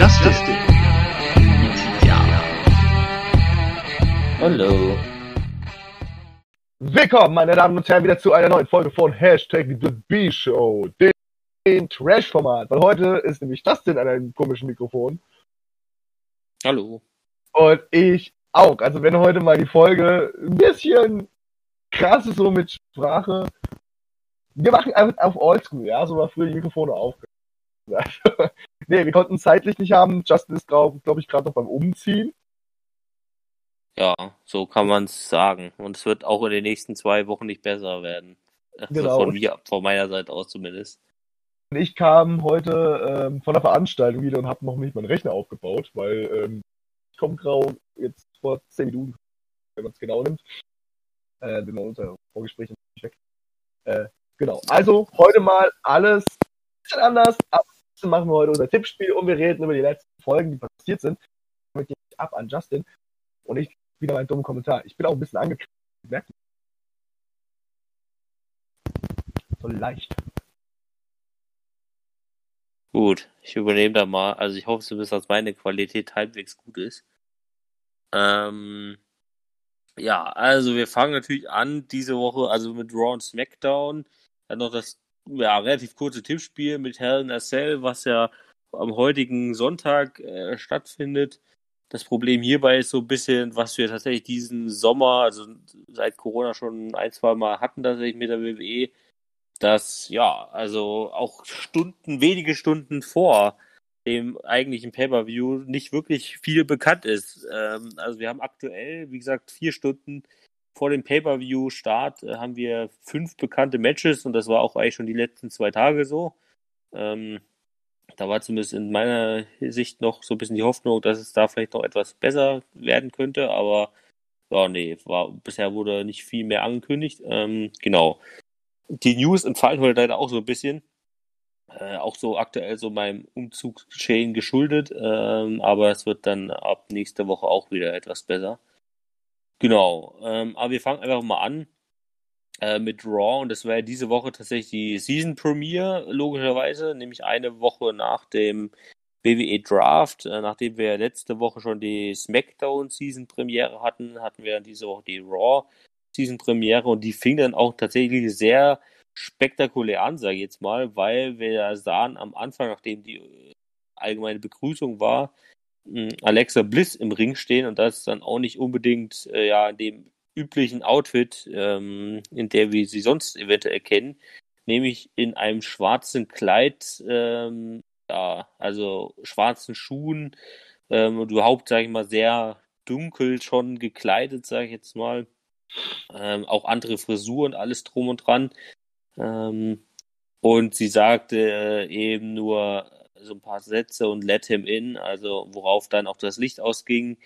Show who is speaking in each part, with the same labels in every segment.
Speaker 1: Justice. Ja.
Speaker 2: Hallo.
Speaker 3: Willkommen, meine Damen und Herren, wieder zu einer neuen Folge von Hashtag The B-Show, dem Trash-Format. Weil heute ist nämlich Justin an einem komischen Mikrofon
Speaker 2: Hallo.
Speaker 3: und ich auch. Also wenn heute mal die Folge ein bisschen krass ist so mit Sprache, wir machen einfach auf Oldschool, ja, so war früher die Mikrofone auf. nee, wir konnten es zeitlich nicht haben. Justin ist, glaube glaub ich, gerade noch beim Umziehen.
Speaker 2: Ja, so kann man es sagen. Und es wird auch in den nächsten zwei Wochen nicht besser werden. Also
Speaker 3: Genau.
Speaker 2: Von mir, von meiner Seite aus zumindest.
Speaker 3: Und ich kam heute ähm, von der Veranstaltung wieder und habe noch nicht meinen Rechner aufgebaut, weil ähm, ich komme grau jetzt vor 10 Minuten, wenn man es genau nimmt. Äh, wenn man unser Vorgespräch nicht weg. Äh, genau. Also heute mal alles ein bisschen anders. Ab machen wir heute unser Tippspiel und wir reden über die letzten Folgen, die passiert sind. Damit gehe ich ab an Justin und ich wieder meinen dummen Kommentar. Ich bin auch ein bisschen ihr? So leicht.
Speaker 2: Gut, ich übernehme da mal. Also ich hoffe zumindest, dass meine Qualität halbwegs gut ist. Ähm, ja, also wir fangen natürlich an diese Woche, also mit Raw und SmackDown. Dann noch das ja, relativ kurze Tippspiel mit Hell in a Cell, was ja am heutigen Sonntag äh, stattfindet. Das Problem hierbei ist so ein bisschen, was wir tatsächlich diesen Sommer, also seit Corona schon ein, zwei Mal hatten, tatsächlich mit der WWE, dass ja, also auch Stunden, wenige Stunden vor dem eigentlichen Pay-per-View nicht wirklich viel bekannt ist. Ähm, also wir haben aktuell, wie gesagt, vier Stunden vor dem Pay-per-View-Start äh, haben wir fünf bekannte Matches und das war auch eigentlich schon die letzten zwei Tage so. Ähm, da war zumindest in meiner Sicht noch so ein bisschen die Hoffnung, dass es da vielleicht noch etwas besser werden könnte, aber ja, nee, war, bisher wurde nicht viel mehr angekündigt. Ähm, genau. Die News entfallen heute leider auch so ein bisschen. Äh, auch so aktuell so meinem Umzugschain geschuldet, ähm, aber es wird dann ab nächste Woche auch wieder etwas besser. Genau, ähm, aber wir fangen einfach mal an äh, mit Raw. Und das war ja diese Woche tatsächlich die Season Premiere, logischerweise, nämlich eine Woche nach dem WWE Draft. Äh, nachdem wir letzte Woche schon die SmackDown Season Premiere hatten, hatten wir diese Woche die Raw Season Premiere. Und die fing dann auch tatsächlich sehr spektakulär an, sage ich jetzt mal, weil wir sahen am Anfang, nachdem die äh, allgemeine Begrüßung war, Alexa Bliss im Ring stehen und das dann auch nicht unbedingt äh, ja in dem üblichen Outfit, ähm, in der wir sie sonst eventuell kennen, nämlich in einem schwarzen Kleid, ähm, ja, also schwarzen Schuhen ähm, und überhaupt, sage ich mal, sehr dunkel schon gekleidet, sage ich jetzt mal. Ähm, auch andere Frisuren, alles drum und dran. Ähm, und sie sagte äh, eben nur so ein paar Sätze und let him in, also worauf dann auch das Licht ausging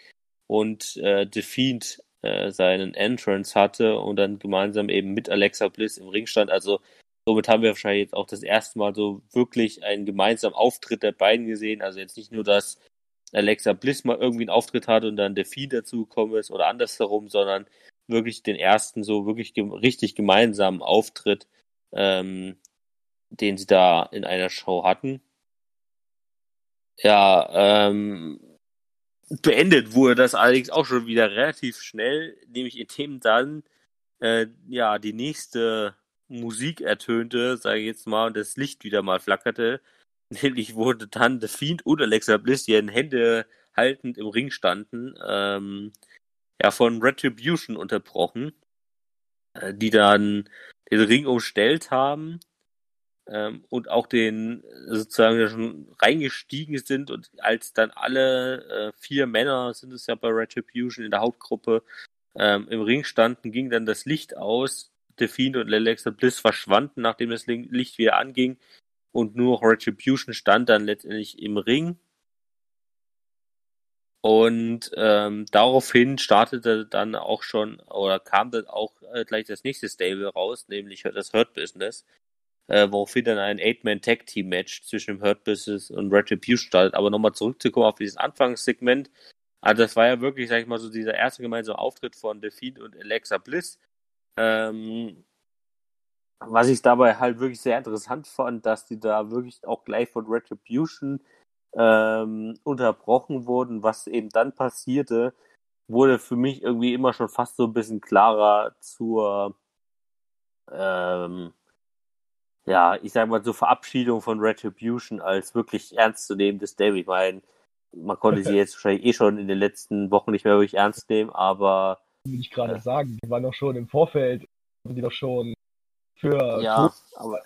Speaker 2: und äh, Fiend äh, seinen Entrance hatte und dann gemeinsam eben mit Alexa Bliss im Ring stand. Also somit haben wir wahrscheinlich jetzt auch das erste Mal so wirklich einen gemeinsamen Auftritt der beiden gesehen. Also jetzt nicht nur, dass Alexa Bliss mal irgendwie einen Auftritt hatte und dann Fiend dazugekommen ist oder andersherum, sondern wirklich den ersten so wirklich gem richtig gemeinsamen Auftritt, ähm, den sie da in einer Show hatten. Ja, ähm, beendet wurde das allerdings auch schon wieder relativ schnell, nämlich indem dann äh, ja die nächste Musik ertönte, sage ich jetzt mal, und das Licht wieder mal flackerte. Nämlich wurde dann The Fiend und Alexa Bliss, die in Hände haltend im Ring standen, ähm, ja, von Retribution unterbrochen, äh, die dann den Ring umstellt haben ähm, und auch den äh, sozusagen schon reingestiegen sind und als dann alle äh, vier Männer sind es ja bei Retribution in der Hauptgruppe ähm, im Ring standen, ging dann das Licht aus. The Fiend und Alexa Bliss verschwanden, nachdem das Licht wieder anging und nur Retribution stand dann letztendlich im Ring. Und ähm, daraufhin startete dann auch schon oder kam dann auch äh, gleich das nächste Stable raus, nämlich das Hurt Business äh, woraufhin dann ein Eight-Man-Tag-Team-Match zwischen dem Hurt Business und Retribution startet. Aber nochmal zurückzukommen auf dieses Anfangssegment. Also das war ja wirklich, sag ich mal, so dieser erste gemeinsame Auftritt von Delphine und Alexa Bliss. Ähm, was ich dabei halt wirklich sehr interessant fand, dass die da wirklich auch gleich von Retribution ähm, unterbrochen wurden, was eben dann passierte, wurde für mich irgendwie immer schon fast so ein bisschen klarer zur, ähm, ja, ich sag mal, zur Verabschiedung von Retribution als wirklich ernstzunehmendes Derby. Ich meine, man konnte sie jetzt wahrscheinlich eh schon in den letzten Wochen nicht mehr wirklich ernst nehmen, aber.
Speaker 3: Will ich gerade sagen, die waren doch schon im Vorfeld, die doch schon für.
Speaker 2: Ja, aber.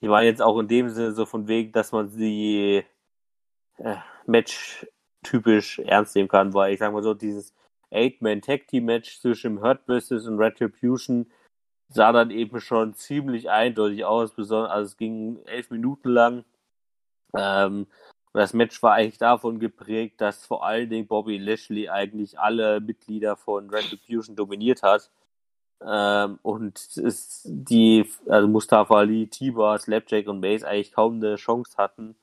Speaker 2: Die waren jetzt auch in dem Sinne so von wegen, dass man sie äh, Match typisch ernst nehmen kann, weil ich sag mal so, dieses Eight-Man-Tag-Team-Match zwischen Hurt Business und Retribution sah dann eben schon ziemlich eindeutig aus, besonders, also es ging elf Minuten lang. Ähm, das Match war eigentlich davon geprägt, dass vor allen Dingen Bobby Lashley eigentlich alle Mitglieder von Retribution dominiert hat. Ähm, und es die, also Mustafa Ali, Tiba, Slapjack und Mace eigentlich kaum eine Chance hatten,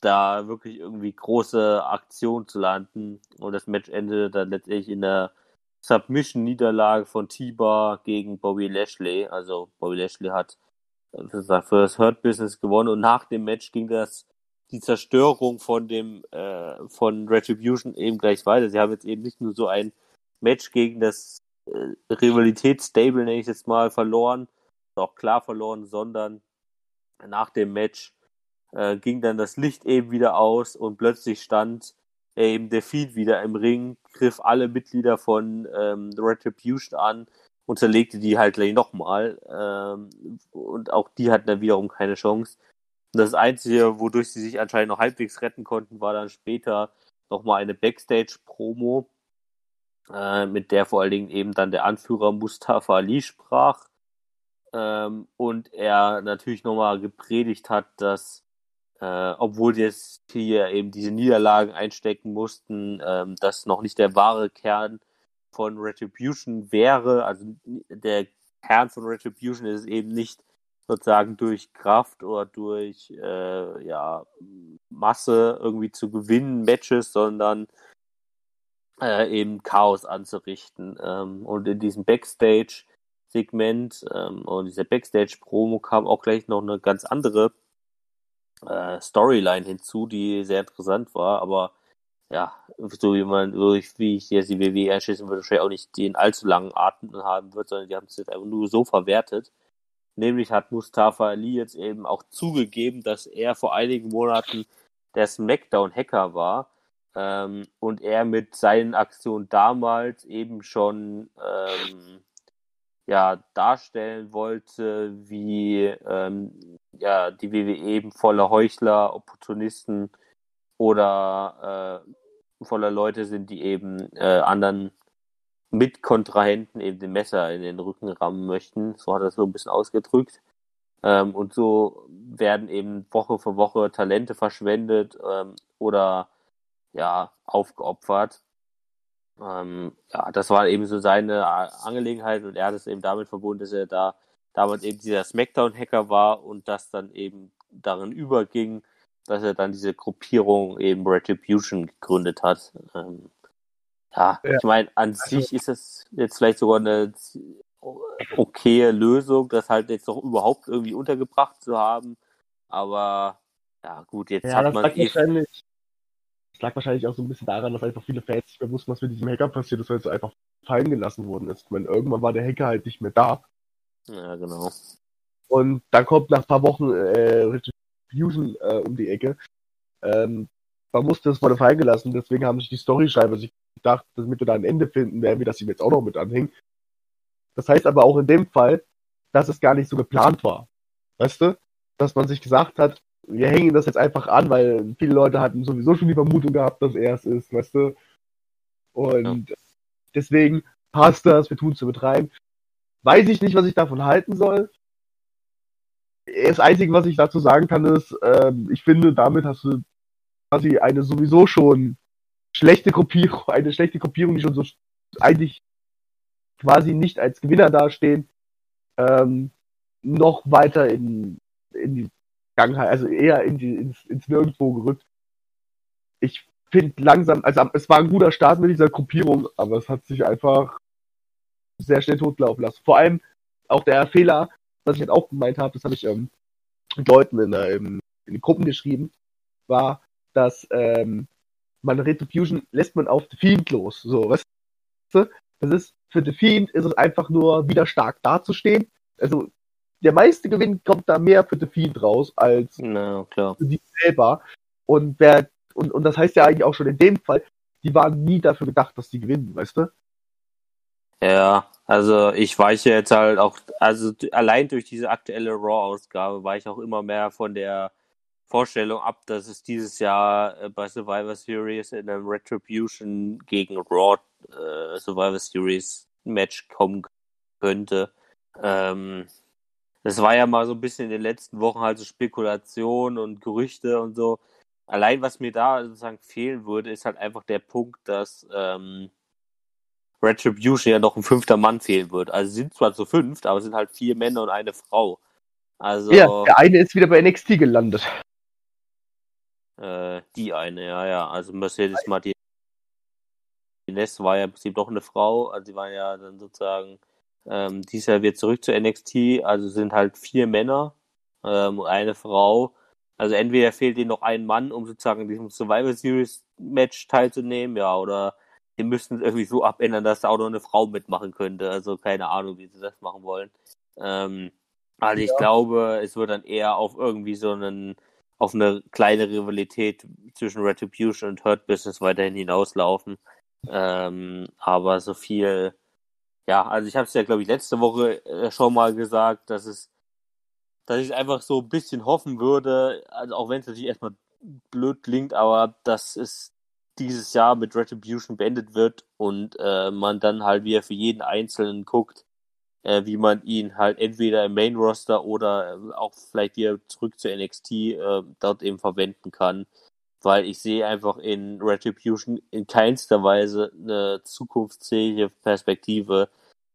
Speaker 2: da wirklich irgendwie große Aktion zu landen. Und das Match endete dann letztendlich in der Submission-Niederlage von Tiba gegen Bobby Lashley. Also Bobby Lashley hat für das Hurt Business gewonnen und nach dem Match ging das die Zerstörung von dem äh, von Retribution eben gleich weiter. Sie haben jetzt eben nicht nur so ein Match gegen das äh, Rivalitätsstable, nenne ich jetzt mal, verloren, auch klar verloren, sondern nach dem Match äh, ging dann das Licht eben wieder aus und plötzlich stand eben der Feed wieder im Ring, griff alle Mitglieder von ähm, Retribution an und zerlegte die halt gleich nochmal. Ähm, und auch die hatten dann wiederum keine Chance. Und das Einzige, wodurch sie sich anscheinend noch halbwegs retten konnten, war dann später nochmal eine Backstage-Promo, äh, mit der vor allen Dingen eben dann der Anführer Mustafa Ali sprach. Ähm, und er natürlich nochmal gepredigt hat, dass äh, obwohl jetzt hier eben diese Niederlagen einstecken mussten, ähm, das noch nicht der wahre Kern von Retribution wäre. Also der Kern von Retribution ist eben nicht sozusagen durch Kraft oder durch äh, ja, Masse irgendwie zu gewinnen, Matches, sondern äh, eben Chaos anzurichten. Ähm, und in diesem Backstage-Segment ähm, und dieser Backstage-Promo kam auch gleich noch eine ganz andere äh, Storyline hinzu, die sehr interessant war, aber ja, so wie man, wie ich jetzt die WWE einschätzen würde, wahrscheinlich auch nicht den allzu langen Atem haben wird, sondern die haben es jetzt einfach nur so verwertet. Nämlich hat Mustafa Ali jetzt eben auch zugegeben, dass er vor einigen Monaten der Smackdown-Hacker war ähm, und er mit seinen Aktionen damals eben schon ähm, ja, darstellen wollte, wie ähm, ja, die WWE eben voller Heuchler, Opportunisten oder äh, voller Leute sind, die eben äh, anderen Mitkontrahenten eben den Messer in den Rücken rammen möchten. So hat er es so ein bisschen ausgedrückt. Ähm, und so werden eben Woche für Woche Talente verschwendet ähm, oder ja aufgeopfert. Ähm, ja, das war eben so seine Angelegenheit und er hat es eben damit verbunden, dass er da damals eben dieser Smackdown-Hacker war und das dann eben darin überging, dass er dann diese Gruppierung eben Retribution gegründet hat. Ähm, ja, ja, ich meine, an also, sich ist es jetzt vielleicht sogar eine okaye Lösung, das halt jetzt noch überhaupt irgendwie untergebracht zu haben. Aber ja, gut, jetzt
Speaker 3: ja, hat man. Eh es lag wahrscheinlich auch so ein bisschen daran, dass einfach viele Fans nicht mehr wussten, was mit diesem Hacker passiert ist, weil es einfach fallen gelassen worden ist. Ich meine, irgendwann war der Hacker halt nicht mehr da.
Speaker 2: Ja, genau.
Speaker 3: Und dann kommt nach ein paar Wochen äh, Retribution äh, um die Ecke. Ähm, man musste es mal fallen gelassen, deswegen haben sich die Storyschreiber sich gedacht, damit wir da ein Ende finden, werden wir das ihm jetzt auch noch mit anhängen. Das heißt aber auch in dem Fall, dass es gar nicht so geplant war. Weißt du? Dass man sich gesagt hat, wir hängen das jetzt einfach an, weil viele Leute hatten sowieso schon die Vermutung gehabt, dass er es ist, weißt du? Und ja. deswegen passt das, wir tun es zu betreiben. Weiß ich nicht, was ich davon halten soll. Das Einzige, was ich dazu sagen kann, ist, ähm, ich finde, damit hast du quasi eine sowieso schon schlechte Gruppierung, eine schlechte Gruppierung, die schon so eigentlich quasi nicht als Gewinner dastehen, ähm, noch weiter in, in die Vergangenheit, also eher in die, ins, ins Nirgendwo gerückt. Ich finde langsam, also es war ein guter Start mit dieser Gruppierung, aber es hat sich einfach sehr schnell totlaufen lassen. Vor allem auch der Fehler, was ich jetzt auch gemeint habe, das habe ich ähm, Leuten in, in, in den Gruppen geschrieben, war, dass ähm, man Retribution lässt man auf The Fiend los. So, weißt du? Das ist, für The Fiend ist es einfach nur wieder stark dazustehen. Also, der meiste Gewinn kommt da mehr für The Fiend raus als
Speaker 2: Na, klar.
Speaker 3: für die selber. Und wer, und, und das heißt ja eigentlich auch schon in dem Fall, die waren nie dafür gedacht, dass die gewinnen, weißt du?
Speaker 2: Ja, also ich weiche jetzt halt auch, also allein durch diese aktuelle Raw-Ausgabe war ich auch immer mehr von der Vorstellung ab, dass es dieses Jahr äh, bei Survivor Series in einem Retribution gegen Raw äh, Survivor Series Match kommen könnte. Ähm, das war ja mal so ein bisschen in den letzten Wochen halt so Spekulation und Gerüchte und so. Allein was mir da sozusagen fehlen würde, ist halt einfach der Punkt, dass ähm, Retribution ja noch ein fünfter Mann fehlen wird. Also sind zwar zu fünft, aber es sind halt vier Männer und eine Frau. Also
Speaker 3: Ja, der eine ist wieder bei NXT gelandet.
Speaker 2: äh, die eine, ja, ja. Also Mercedes Martinez war ja im Prinzip doch eine Frau. Also sie war ja dann sozusagen ähm, dieses Jahr wieder zurück zu NXT. Also sind halt vier Männer ähm, und eine Frau. Also entweder fehlt ihnen noch ein Mann, um sozusagen in diesem Survivor Series Match teilzunehmen, ja, oder die müssten es irgendwie so abändern, dass da auch noch eine Frau mitmachen könnte. Also keine Ahnung, wie sie das machen wollen. Ähm, also ich
Speaker 3: Ja.
Speaker 2: glaube, es wird dann eher auf irgendwie so einen, auf eine kleine Rivalität zwischen Retribution und Hurt Business weiterhin hinauslaufen. Ähm, aber so viel, ja, also ich habe es ja, glaube ich, letzte Woche äh, schon mal gesagt, dass es, dass ich einfach so ein bisschen hoffen würde, also auch wenn es natürlich erstmal blöd klingt, aber dass es dieses Jahr mit Retribution beendet wird und äh, man dann halt wieder für jeden Einzelnen guckt, äh, wie man ihn halt entweder im Main Roster oder äh, auch vielleicht wieder zurück zu NXT äh, dort eben verwenden kann. Weil ich sehe einfach in Retribution in keinster Weise eine zukunftsfähige Perspektive,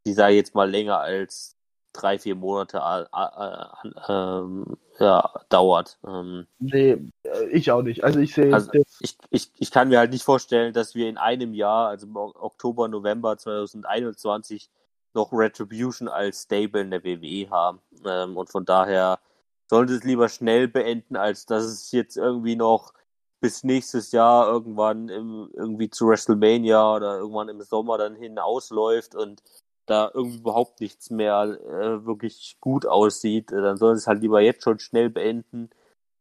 Speaker 2: die sei jetzt mal länger als drei, vier Monate äh, äh, ähm, ja, dauert. Ähm,
Speaker 3: Nee, äh, ich auch nicht. Also ich sehe,
Speaker 2: also ich, ich, ich kann mir halt nicht vorstellen, dass wir in einem Jahr, also im Oktober, November 2021, noch Retribution als Stable in der WWE haben. Ähm, und von daher sollte es lieber schnell beenden, als dass es jetzt irgendwie noch bis nächstes Jahr irgendwann im, irgendwie zu WrestleMania oder irgendwann im Sommer dann hin ausläuft und da irgendwie überhaupt nichts mehr äh, wirklich gut aussieht, äh, dann sollen sie es halt lieber jetzt schon schnell beenden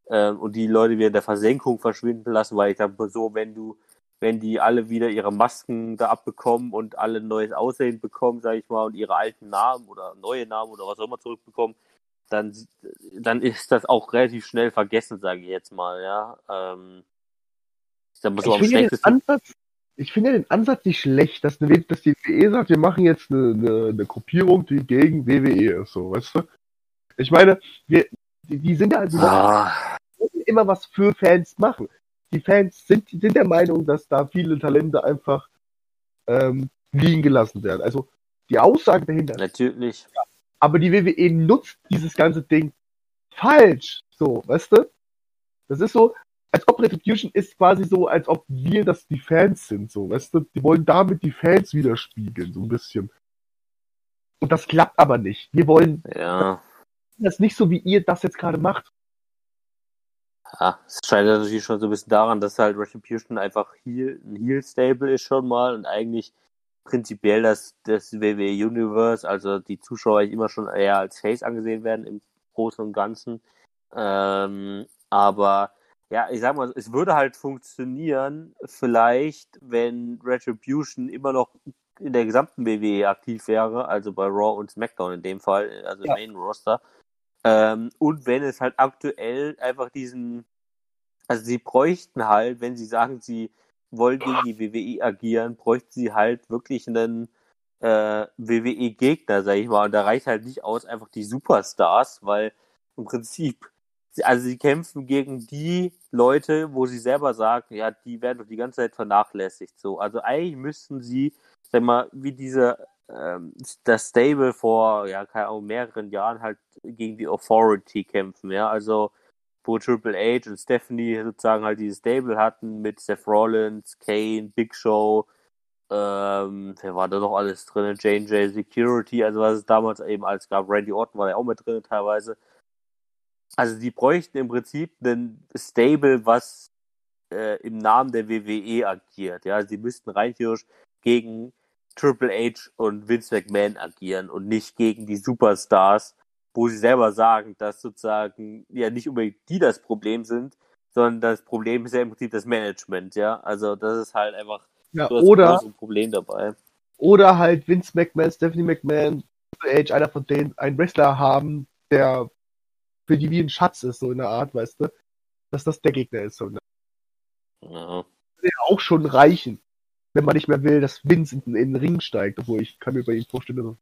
Speaker 2: ähm, und die Leute wieder in der Versenkung verschwinden lassen, weil ich glaube, so, wenn du, wenn die alle wieder ihre Masken da abbekommen und alle ein neues Aussehen bekommen, sage ich mal, und ihre alten Namen oder neue Namen oder was auch immer zurückbekommen, dann, dann ist das auch relativ schnell vergessen, sage ich jetzt mal, ja. Ähm, ich sag mal so
Speaker 3: ich
Speaker 2: am
Speaker 3: finde ja den. Ansatz, ich finde ja den Ansatz nicht schlecht, dass, eine, dass die WWE sagt, wir machen jetzt eine, eine, eine Gruppierung, die gegen WWE ist, so, weißt du? Ich meine, wir, die, die sind ja, die
Speaker 2: Ah,
Speaker 3: immer was für Fans machen. Die Fans sind, die sind der Meinung, dass da viele Talente einfach ähm, liegen gelassen werden. Also die Aussage dahinter.
Speaker 2: natürlich.
Speaker 3: Aber die WWE nutzt dieses ganze Ding falsch. So, weißt du? Das ist so, als ob Retribution ist quasi so, als ob wir das die Fans sind, so, weißt du? Die wollen damit die Fans widerspiegeln, so ein bisschen. Und das klappt aber nicht. Wir wollen
Speaker 2: Ja.
Speaker 3: das nicht so, wie ihr das jetzt gerade macht.
Speaker 2: Ja, es scheitert natürlich schon so ein bisschen daran, dass halt Retribution einfach Heel, ein Heel-Stable ist schon mal und eigentlich prinzipiell das, das WWE Universe, also die Zuschauer eigentlich immer schon eher als Face angesehen werden im Großen und Ganzen. Ähm, aber ja, ich sag mal, es würde halt funktionieren, vielleicht, wenn Retribution immer noch in der gesamten WWE aktiv wäre, also bei Raw und SmackDown in dem Fall, also
Speaker 3: Ja.
Speaker 2: im Main Roster. Ähm, und wenn es halt aktuell einfach diesen, also sie bräuchten halt, wenn sie sagen, sie wollen gegen die WWE agieren, bräuchten sie halt wirklich einen äh, WWE-Gegner, sag ich mal. Und da reicht halt nicht aus einfach die Superstars, weil im Prinzip, also sie kämpfen gegen die Leute, wo sie selber sagen, ja, die werden doch die ganze Zeit vernachlässigt. So, also eigentlich müssten sie, sag mal, wie diese ähm, das Stable vor, ja, keine Ahnung, mehreren Jahren halt gegen die Authority kämpfen, ja, also wo Triple H und Stephanie sozusagen halt dieses Stable hatten mit Seth Rollins, Kane, Big Show, ähm, wer war da noch alles drin? J&J Security, also was es damals eben alles gab. Randy Orton war ja auch mit drin teilweise. Also die bräuchten im Prinzip ein Stable, was äh, im Namen der WWE agiert. Ja, sie müssten rein theoretisch gegen Triple H und Vince McMahon agieren und nicht gegen die Superstars, wo sie selber sagen, dass sozusagen ja nicht unbedingt die das Problem sind, sondern das Problem ist ja im Prinzip das Management, ja. Also das ist halt einfach
Speaker 3: Ja,
Speaker 2: so
Speaker 3: oder,
Speaker 2: große Problem dabei.
Speaker 3: oder halt Vince McMahon, Stephanie McMahon, H, einer von denen, einen Wrestler haben, der für die wie ein Schatz ist, so in der Art, weißt du, dass das der Gegner ist. So. ne?
Speaker 2: Ja.
Speaker 3: Würde ja auch schon reichen, wenn man nicht mehr will, dass Vince in, in den Ring steigt, obwohl ich kann mir bei ihm vorstellen, dass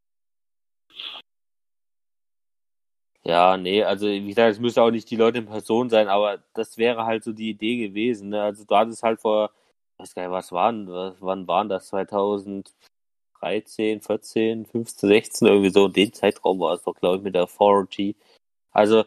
Speaker 2: Ja, nee, also wie gesagt, es müsste auch nicht die Leute in Person sein, aber das wäre halt so die Idee gewesen. Ne? Also du hattest halt vor, weiß gar nicht, was waren, was, wann waren das? 2013, 14, 15, 16, irgendwie so in dem Zeitraum war es doch, glaube ich, mit der Authority. Also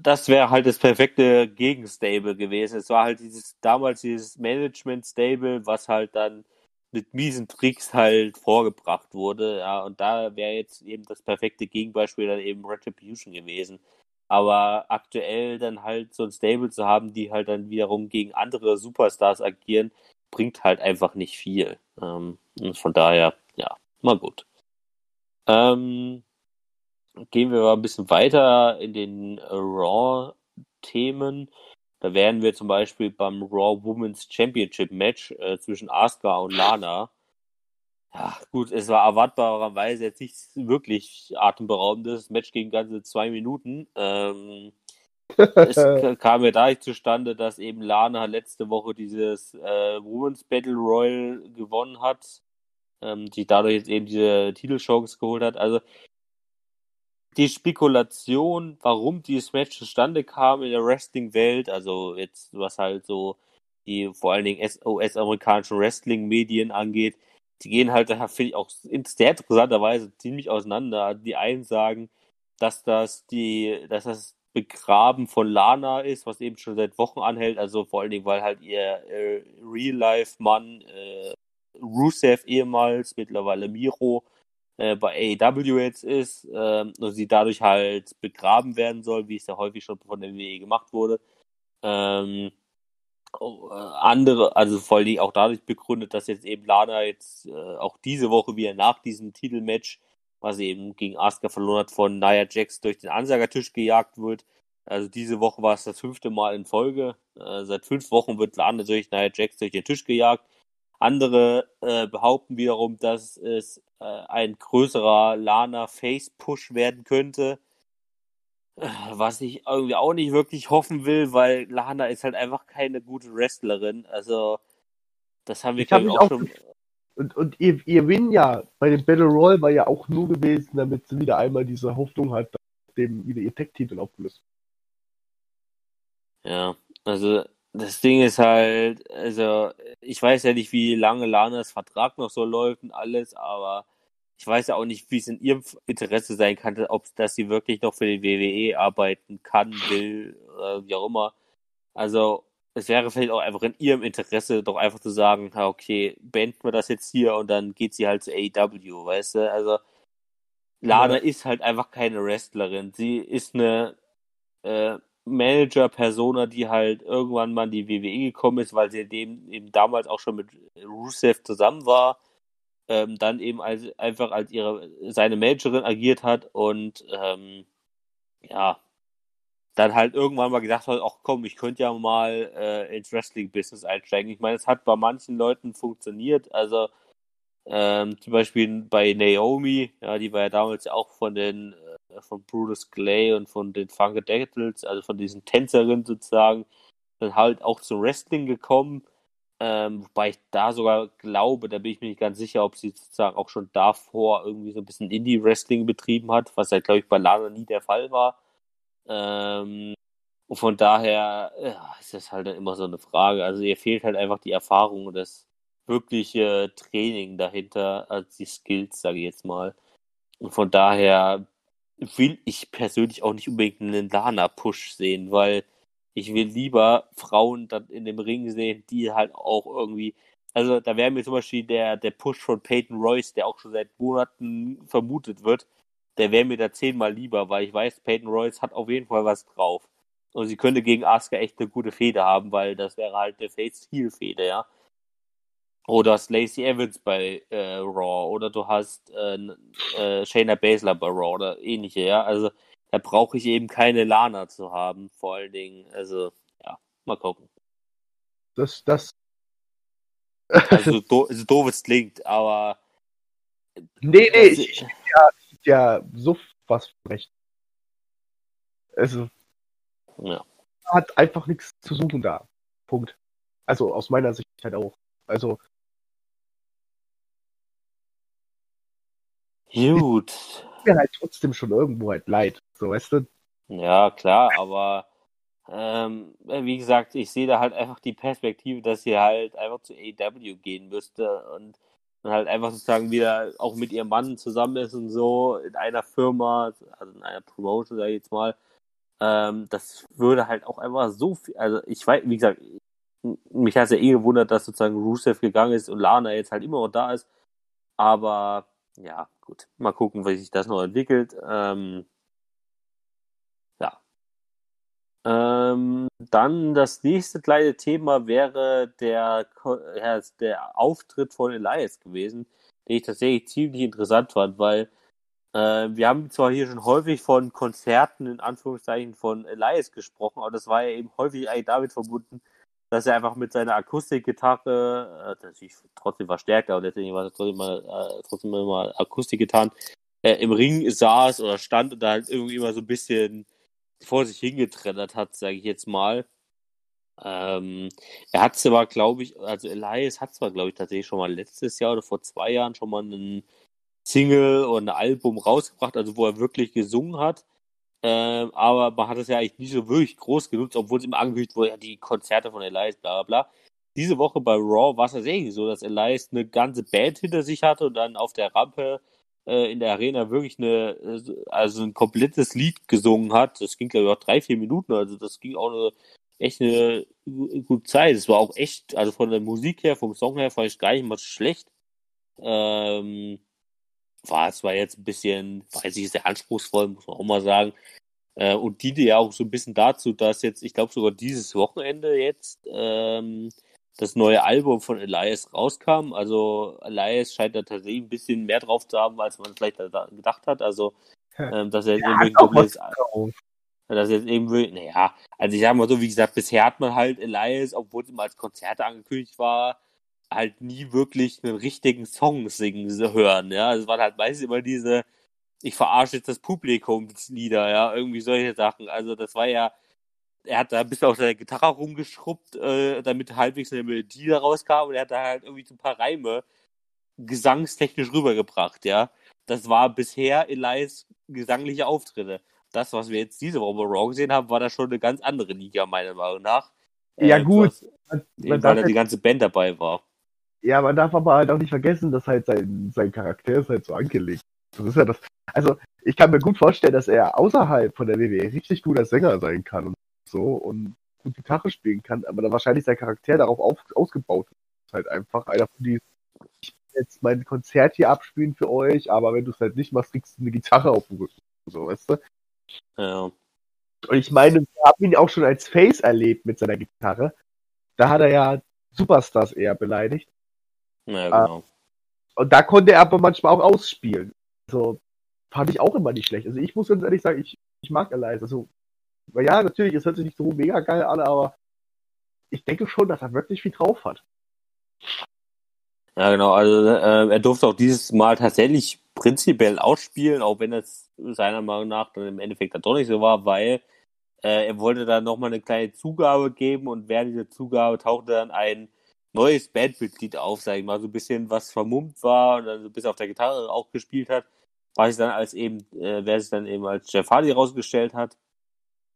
Speaker 2: das wäre halt das perfekte Gegenstable gewesen. Es war halt dieses damals dieses Management-Stable, was halt dann mit miesen Tricks halt vorgebracht wurde. Ja, und da wäre jetzt eben das perfekte Gegenbeispiel dann eben Retribution gewesen. Aber aktuell dann halt so ein Stable zu haben, die halt dann wiederum gegen andere Superstars agieren, bringt halt einfach nicht viel. Ähm, und von daher, ja, mal gut. Ähm, gehen wir mal ein bisschen weiter in den Raw-Themen. Da wären wir zum Beispiel beim Raw Women's Championship Match äh, zwischen Asuka und Lana. Ja, gut, es war erwartbarerweise jetzt nicht wirklich atemberaubendes. Das Match ging ganze zwei Minuten. Ähm, es kam ja dadurch zustande, dass eben Lana letzte Woche dieses äh, Women's Battle Royal gewonnen hat. Ähm, die dadurch jetzt eben diese Titelchance geholt hat. Also die Spekulation, warum dieses Match zustande kam in der Wrestling-Welt, also jetzt was halt so die vor allen Dingen US-amerikanischen Wrestling-Medien angeht, die gehen halt, da finde ich auch in- sehr interessanterweise ziemlich auseinander. Die einen sagen, dass das die, dass das Begraben von Lana ist, was eben schon seit Wochen anhält, also vor allen Dingen, weil halt ihr äh, Real-Life-Mann äh, Rusev ehemals, mittlerweile Miro, äh, bei AEW jetzt ist ähm, und sie dadurch halt begraben werden soll, wie es ja häufig schon von der WWE gemacht wurde. Ähm, äh, andere, also vor Dingen auch dadurch begründet, dass jetzt eben Lana jetzt äh, auch diese Woche wieder nach diesem Titelmatch, was sie eben gegen Asuka verloren hat, von Nia Jax durch den Ansagertisch gejagt wird. Also diese Woche war es das fünfte Mal in Folge. Äh, seit fünf Wochen wird Lana durch Nia Jax durch den Tisch gejagt. Andere äh, behaupten wiederum, dass es äh, ein größerer Lana-Face-Push werden könnte. Äh, Was ich irgendwie auch nicht wirklich hoffen will, weil Lana ist halt einfach keine gute Wrestlerin. Also, das haben wir, glaube ich, auch
Speaker 3: auch
Speaker 2: schon.
Speaker 3: Und, und ihr, ihr Win ja bei dem Battle Royal war ja auch nur gewesen, damit sie wieder einmal diese Hoffnung hat, dem wieder ihr Tech-Titel aufgelöst.
Speaker 2: Ja, also das Ding ist halt, also ich weiß ja nicht, wie lange Lanas Vertrag noch so läuft und alles, aber ich weiß ja auch nicht, wie es in ihrem Interesse sein kann, ob dass sie wirklich noch für die WWE arbeiten kann, will, oder wie auch immer. Also es wäre vielleicht auch einfach in ihrem Interesse, doch einfach zu sagen, okay, beenden wir das jetzt hier und dann geht sie halt zu AEW, weißt du? Also Lana
Speaker 3: Ja.
Speaker 2: ist halt einfach keine Wrestlerin. Sie ist eine äh, Manager-Persona, die halt irgendwann mal in die WWE gekommen ist, weil sie dem eben damals auch schon mit Rusev zusammen war, ähm, dann eben als einfach als ihre seine Managerin agiert hat und ähm, ja, dann halt irgendwann mal gedacht hat, ach komm, ich könnte ja mal äh, ins Wrestling-Business einsteigen. Ich meine, es hat bei manchen Leuten funktioniert, also ähm, zum Beispiel bei Naomi, ja, die war ja damals auch von den von Brutus Clay und von den Funkadactyls, also von diesen Tänzerinnen sozusagen, dann halt auch zum Wrestling gekommen. Ähm, wobei ich da sogar glaube, da bin ich mir nicht ganz sicher, ob sie sozusagen auch schon davor irgendwie so ein bisschen Indie-Wrestling betrieben hat, was ja, glaube ich, bei Lana nie der Fall war. Ähm, und von daher ja, ist das halt dann immer so eine Frage. Also ihr fehlt halt einfach die Erfahrung und das wirkliche Training dahinter, als die Skills, sage ich jetzt mal. Und von daher will ich persönlich auch nicht unbedingt einen Lana-Push sehen, weil ich will lieber Frauen dann in dem Ring sehen, die halt auch irgendwie, also da wäre mir zum Beispiel der, der Push von Peyton Royce, der auch schon seit Monaten vermutet wird, der wäre mir da zehnmal lieber, weil ich weiß, Peyton Royce hat auf jeden Fall was drauf. Und sie könnte gegen Asuka echt eine gute Fehde haben, weil das wäre halt eine Face-Heel-Fehde, ja. Oder hast Lacey Evans bei äh, Raw oder du hast äh, äh, Shayna Baszler bei Raw oder ähnliche, ja. Also da brauche ich eben keine Lana zu haben, vor allen Dingen. Also, ja, mal gucken.
Speaker 3: Das, das.
Speaker 2: Also, do, so doof es klingt, aber.
Speaker 3: Nee, nee, ich, ich, ja, ja so was recht. Also.
Speaker 2: Ja.
Speaker 3: Hat einfach nichts zu suchen da. Punkt. Also aus meiner Sicht halt auch. Also.
Speaker 2: Gut.
Speaker 3: Mir halt trotzdem schon irgendwo halt leid. So, weißt du?
Speaker 2: Ja, klar, aber ähm, wie gesagt, ich sehe da halt einfach die Perspektive, dass sie halt einfach zu AW gehen müsste und halt einfach sozusagen wieder auch mit ihrem Mann zusammen ist und so in einer Firma, also in einer Promotion, sag ich jetzt mal. Ähm, das würde halt auch einfach so viel, also ich weiß, wie gesagt, mich hat es ja eh gewundert, dass sozusagen Rusev gegangen ist und Lana jetzt halt immer noch da ist. Aber ja, gut, mal gucken, wie sich das noch entwickelt. Ähm, ähm, dann das nächste kleine Thema wäre der, ja, der Auftritt von Elias gewesen, den ich tatsächlich ziemlich interessant fand, weil äh, wir haben zwar hier schon häufig von Konzerten in Anführungszeichen von Elias gesprochen, aber das war ja eben häufig eigentlich damit verbunden, dass er einfach mit seiner Akustikgitarre, äh, natürlich trotzdem verstärkt, aber letztendlich war es trotzdem mal, äh, trotzdem immer Akustikgitarren, äh, im Ring saß oder stand und da halt irgendwie immer so ein bisschen vor sich hingetrennt hat, sage ich jetzt mal. Ähm, er hat zwar, glaube ich, also Elias hat zwar, glaube ich, tatsächlich schon mal letztes Jahr oder vor zwei Jahren schon mal einen Single oder ein Album rausgebracht, also wo er wirklich gesungen hat. Ähm, aber man hat es ja eigentlich nicht so wirklich groß genutzt, obwohl es immer angekündigt wurde, ja, die Konzerte von Elias, bla bla bla. Diese Woche bei Raw war es tatsächlich so, dass Elias eine ganze Band hinter sich hatte und dann auf der Rampe äh, in der Arena wirklich eine, also ein komplettes Lied gesungen hat. Das ging, glaube ich, auch drei, vier Minuten. Also das ging auch eine echt eine gute Zeit. Es war auch echt, also von der Musik her, vom Song her, fand ich gar nicht mal schlecht. Ähm, war es war jetzt ein bisschen, weiß ich, sehr anspruchsvoll, muss man auch mal sagen. Äh, und diente ja auch so ein bisschen dazu, dass jetzt, ich glaube sogar dieses Wochenende jetzt, ähm, das neue Album von Elias rauskam. Also Elias scheint da tatsächlich ein bisschen mehr drauf zu haben, als man vielleicht gedacht hat. Also, ähm, dass er jetzt ja, irgendwie komplettes, dass jetzt irgendwie, naja, also ich sag mal so, wie gesagt, bisher hat man halt Elias, obwohl es immer als Konzerte angekündigt war, halt nie wirklich einen richtigen Song singen hören, ja. Es waren halt meistens immer diese, ich verarsche jetzt das Publikum Lieder, ja, irgendwie solche Sachen. Also das war ja, er hat da ein bisschen auf seiner Gitarre rumgeschrubbt, äh, damit halbwegs eine Melodie da rauskam und er hat da halt irgendwie so ein paar Reime gesangstechnisch rübergebracht, ja. Das war bisher Elias gesangliche Auftritte. Das, was wir jetzt diese Woche bei Raw gesehen haben, war da schon eine ganz andere Liga, meiner Meinung nach.
Speaker 3: Ja, äh, gut.
Speaker 2: Was, man, weil da die ganze Band dabei war.
Speaker 3: Ja, man darf aber halt auch nicht vergessen, dass halt sein, sein Charakter ist halt so angelegt. Das ist ja das. Also, ich kann mir gut vorstellen, dass er außerhalb von der WWE richtig guter Sänger sein kann und so und gut Gitarre spielen kann, aber dann wahrscheinlich sein Charakter darauf auf, ausgebaut ist. Halt einfach einer von die ich jetzt mein Konzert hier abspielen für euch, aber wenn du es halt nicht machst, kriegst du eine Gitarre auf dem Rücken. So, weißt du?
Speaker 2: Ja.
Speaker 3: Und ich meine, wir haben ihn auch schon als Face erlebt mit seiner Gitarre. Da hat er ja Superstars eher beleidigt.
Speaker 2: Ja, genau.
Speaker 3: Und da konnte er aber manchmal auch ausspielen. Also fand ich auch immer nicht schlecht. Also ich muss ganz ehrlich sagen, ich, ich mag Elias. Also ja, natürlich, es hört sich nicht so mega geil an, aber ich denke schon, dass er wirklich viel drauf hat.
Speaker 2: Ja, genau. Also äh, er durfte auch dieses Mal tatsächlich prinzipiell ausspielen, auch wenn es seiner Meinung nach dann im Endeffekt dann doch nicht so war, weil äh, er wollte dann nochmal eine kleine Zugabe geben und während dieser Zugabe tauchte dann ein neues Bandmitglied auf, sag ich mal, so ein bisschen was vermummt war und dann so bis auf der Gitarre auch gespielt hat, was sich dann als eben, äh, wer sich dann eben als Jeff Hardy rausgestellt hat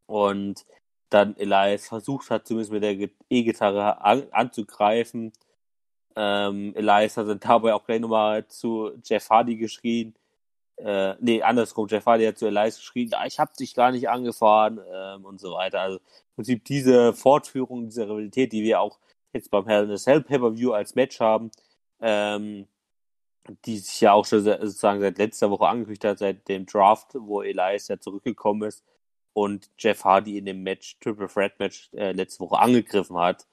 Speaker 2: und dann Elias versucht hat, zumindest mit der E-Gitarre an, anzugreifen. Ähm, Elias hat dann dabei auch gleich nochmal zu Jeff Hardy geschrien. Äh, nee, andersrum, Jeff Hardy hat zu Elias geschrien, ja, ich hab dich gar nicht angefahren ähm, und so weiter. Also im Prinzip diese Fortführung dieser Rivalität, die wir auch jetzt beim Hell in a Cell Pay-Per-View als Match haben, ähm, die sich ja auch schon sozusagen seit letzter Woche angekündigt hat, seit dem Draft, wo Elias ja zurückgekommen ist und Jeff Hardy in dem Match, Triple Threat Match, äh, letzte Woche angegriffen hat,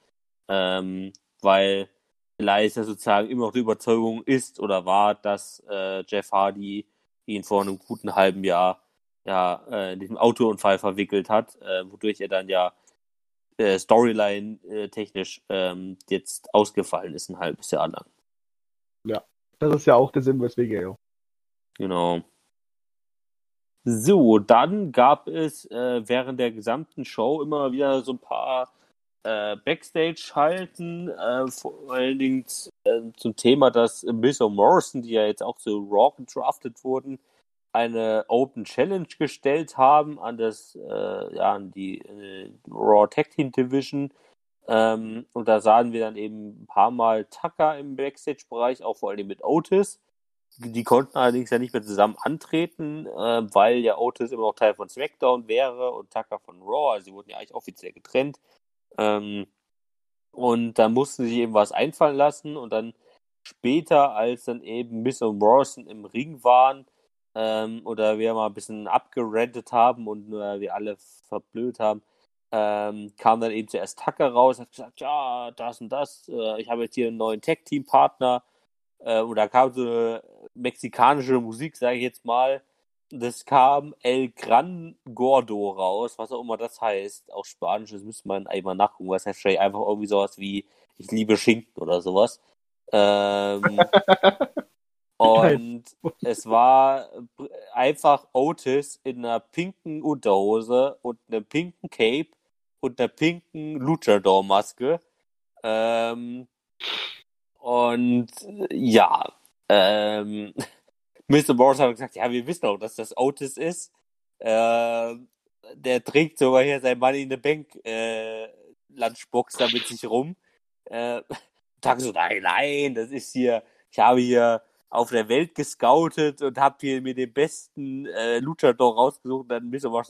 Speaker 2: ähm, weil Elias ja sozusagen immer noch die Überzeugung ist oder war, dass äh, Jeff Hardy ihn vor einem guten halben Jahr ja äh, in diesem Autounfall verwickelt hat, äh, wodurch er dann ja äh, Storyline äh, technisch ähm, jetzt ausgefallen ist ein halbes Jahr lang.
Speaker 3: Ja, das ist ja auch der Sinn, weswegen er.
Speaker 2: Genau. So, dann gab es äh, während der gesamten Show immer wieder so ein paar äh, Backstage-Halten, äh, vor allen Dingen äh, zum Thema, dass Miss Morrison, die ja jetzt auch zu Raw gedraftet wurden, eine Open Challenge gestellt haben an das, äh, ja, an die äh, Raw Tag Team Division. Ähm, und da sahen wir dann eben ein paar Mal Tucker im Backstage-Bereich, auch vor allem mit Otis. Die konnten allerdings ja nicht mehr zusammen antreten, äh, weil ja Otis immer noch Teil von SmackDown wäre und Tucker von Raw. Also sie wurden ja eigentlich offiziell getrennt. Ähm, und da mussten sie eben was einfallen lassen und dann später, als dann eben Miss und Morrison im Ring waren, ähm, oder wir mal ein bisschen abgerentet haben und äh, wir alle verblöd haben, ähm, kam dann eben zuerst Tucker raus, hat gesagt, ja, das und das, äh, ich habe jetzt hier einen neuen Tech-Team-Partner, äh, und da kam so eine mexikanische Musik, sage ich jetzt mal, das kam El Gran Gordo raus, was auch immer das heißt, auf Spanisch, das müsste man einmal nachgucken, was heißt einfach irgendwie sowas wie ich liebe Schinken oder sowas. Ähm, Und es war einfach Otis in einer pinken Unterhose und einem pinken Cape und einer pinken Luchador-Maske. Ähm, und ja, ähm, Mr. Morris hat gesagt, ja, wir wissen auch, dass das Otis ist. Äh, der trägt sogar hier sein Money in the Bank äh, Lunchbox da mit sich rum. Äh, Tag so, nein, nein, das ist hier, ich habe hier auf der Welt gescoutet und habe hier mir den besten äh, Luchador rausgesucht und dann müssen wir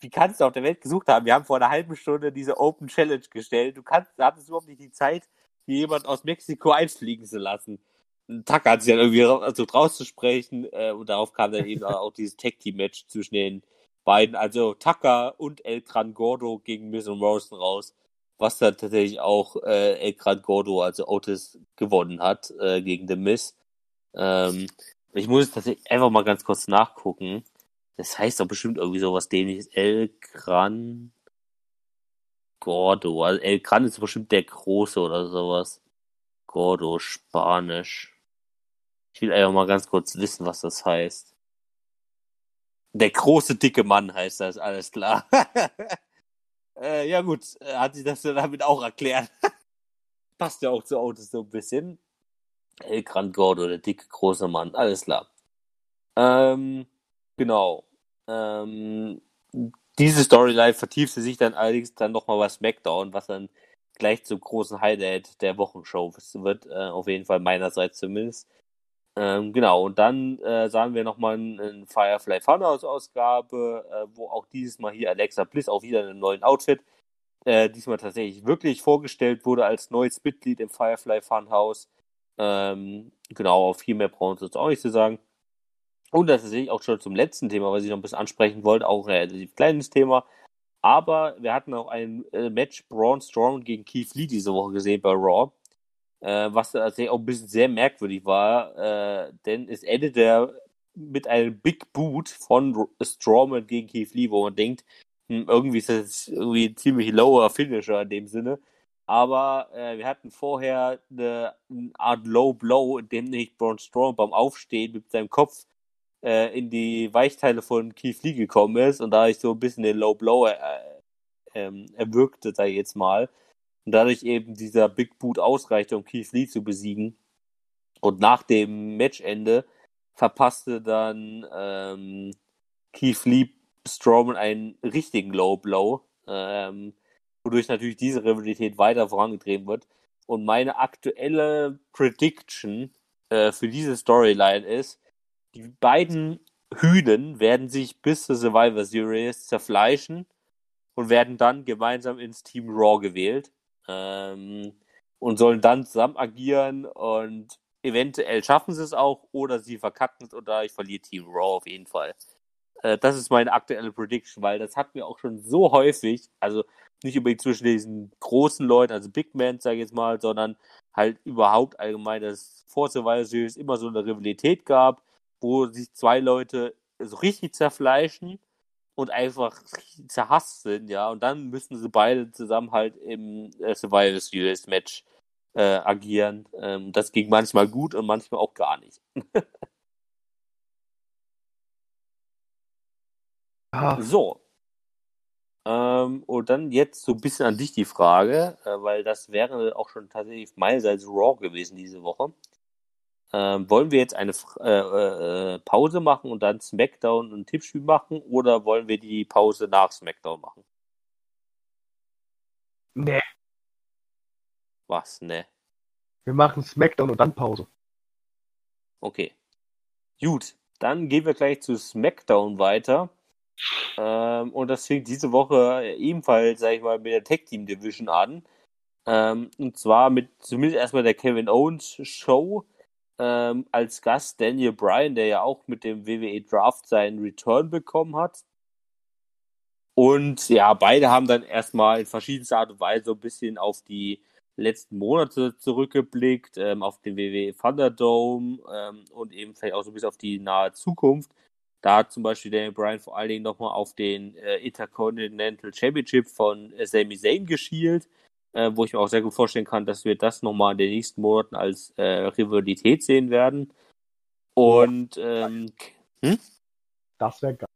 Speaker 2: wie kannst du auf der Welt gesucht haben? Wir haben vor einer halben Stunde diese Open Challenge gestellt. Du kannst, du hattest überhaupt nicht die Zeit, hier jemand aus Mexiko einfliegen zu lassen. Tucker hat sich dann irgendwie versucht rauszusprechen äh, und darauf kam dann eben auch dieses Tag Team Match zwischen den beiden, also Tucker und El Gran Gordo gegen Miss und Morrison raus, was dann tatsächlich auch äh, El Gran Gordo, also Otis, gewonnen hat äh, gegen The Miss. Ähm, ich muss tatsächlich einfach mal ganz kurz nachgucken. Das heißt doch bestimmt irgendwie sowas dämliches. El Gran Gordo. Also El Gran ist bestimmt der Große oder sowas. Gordo, Spanisch. Ich will einfach mal ganz kurz wissen, was das heißt. Der große, dicke Mann heißt das, alles klar. äh, ja gut, hat sich das damit auch erklärt. Passt ja auch zu Autos so ein bisschen. El Gran Gordo, der dicke große Mann, alles klar. Ähm, genau. Ähm, diese Storyline vertiefte sich dann allerdings dann nochmal bei SmackDown, was dann gleich zum großen Highlight der Wochenshow wird, äh, auf jeden Fall meinerseits zumindest. Ähm, genau, und dann äh, sahen wir nochmal eine Firefly Funhouse Ausgabe, äh, wo auch dieses Mal hier Alexa Bliss auch wieder einen neuen Outfit, äh, diesmal tatsächlich wirklich vorgestellt wurde als neues Mitglied im Firefly Funhouse. Ähm, genau, auf viel mehr brauchen wir uns auch nicht zu sagen. Und das ist auch schon zum letzten Thema, was ich noch ein bisschen ansprechen wollte, auch ein relativ kleines Thema. Aber wir hatten auch ein äh, Match Braun Strowman gegen Keith Lee diese Woche gesehen bei Raw, äh, was tatsächlich auch ein bisschen sehr merkwürdig war, äh, denn es endete mit einem Big Boot von Strowman gegen Keith Lee, wo man denkt, hm, irgendwie ist das irgendwie ein ziemlich lower Finisher in dem Sinne. Aber äh, wir hatten vorher eine, eine, Art Low Blow, in dem nicht Braun Strowman beim Aufstehen mit seinem Kopf äh, in die Weichteile von Keith Lee gekommen ist und da ich so ein bisschen den Low Blow äh, ähm, erwirkte, da jetzt mal. Und dadurch eben dieser Big Boot ausreichte, um Keith Lee zu besiegen. Und nach dem Matchende verpasste dann ähm, Keith Lee Strowman einen richtigen Low Blow. Ähm, wodurch natürlich diese Rivalität weiter vorangetrieben wird. Und meine aktuelle Prediction äh, für diese Storyline ist, die beiden Hühnen werden sich bis zur Survivor Series zerfleischen und werden dann gemeinsam ins Team Raw gewählt ähm, und sollen dann zusammen agieren und eventuell schaffen sie es auch oder sie verkacken es oder ich verliere Team Raw auf jeden Fall. Äh, das ist meine aktuelle Prediction, weil das hatten wir auch schon so häufig, also nicht unbedingt zwischen diesen großen Leuten, also Big Men, sage ich jetzt mal, sondern halt überhaupt allgemein, dass es vor Survivor Series immer so eine Rivalität gab, wo sich zwei Leute so richtig zerfleischen und einfach zerhasst sind, ja, und dann müssen sie beide zusammen halt im äh, Survivor Series Match äh, agieren. Ähm, das ging manchmal gut und manchmal auch gar nicht.
Speaker 3: Ah,
Speaker 2: So. Ähm, und dann jetzt so ein bisschen an dich die Frage, äh, weil das wäre auch schon tatsächlich meinerseits Raw gewesen diese Woche. Ähm, wollen wir jetzt eine äh, äh, äh, Pause machen und dann SmackDown und Tippspiel machen oder wollen wir die Pause nach SmackDown machen?
Speaker 3: nee,
Speaker 2: Was? Ne.
Speaker 3: wir machen Smackdown und dann Pause.
Speaker 2: Okay. Gut, dann gehen wir gleich zu SmackDown weiter. Ähm, und das fängt diese Woche ebenfalls, sag ich mal, mit der Tag Team Division an. Ähm, und zwar mit zumindest erstmal der Kevin Owens Show. Ähm, als Gast Daniel Bryan, der ja auch mit dem WWE Draft seinen Return bekommen hat. Und ja, beide haben dann erstmal in verschiedenster Art und Weise so ein bisschen auf die letzten Monate zurückgeblickt, ähm, auf den WWE Thunderdome ähm, und eben vielleicht auch so ein bisschen auf die nahe Zukunft. Da hat zum Beispiel Daniel Bryan vor allen Dingen nochmal auf den äh, Intercontinental Championship von äh, Sami Zayn geschielt, äh, wo ich mir auch sehr gut vorstellen kann, dass wir das nochmal in den nächsten Monaten als äh, Rivalität sehen werden. Und ähm,
Speaker 3: Das wäre geil.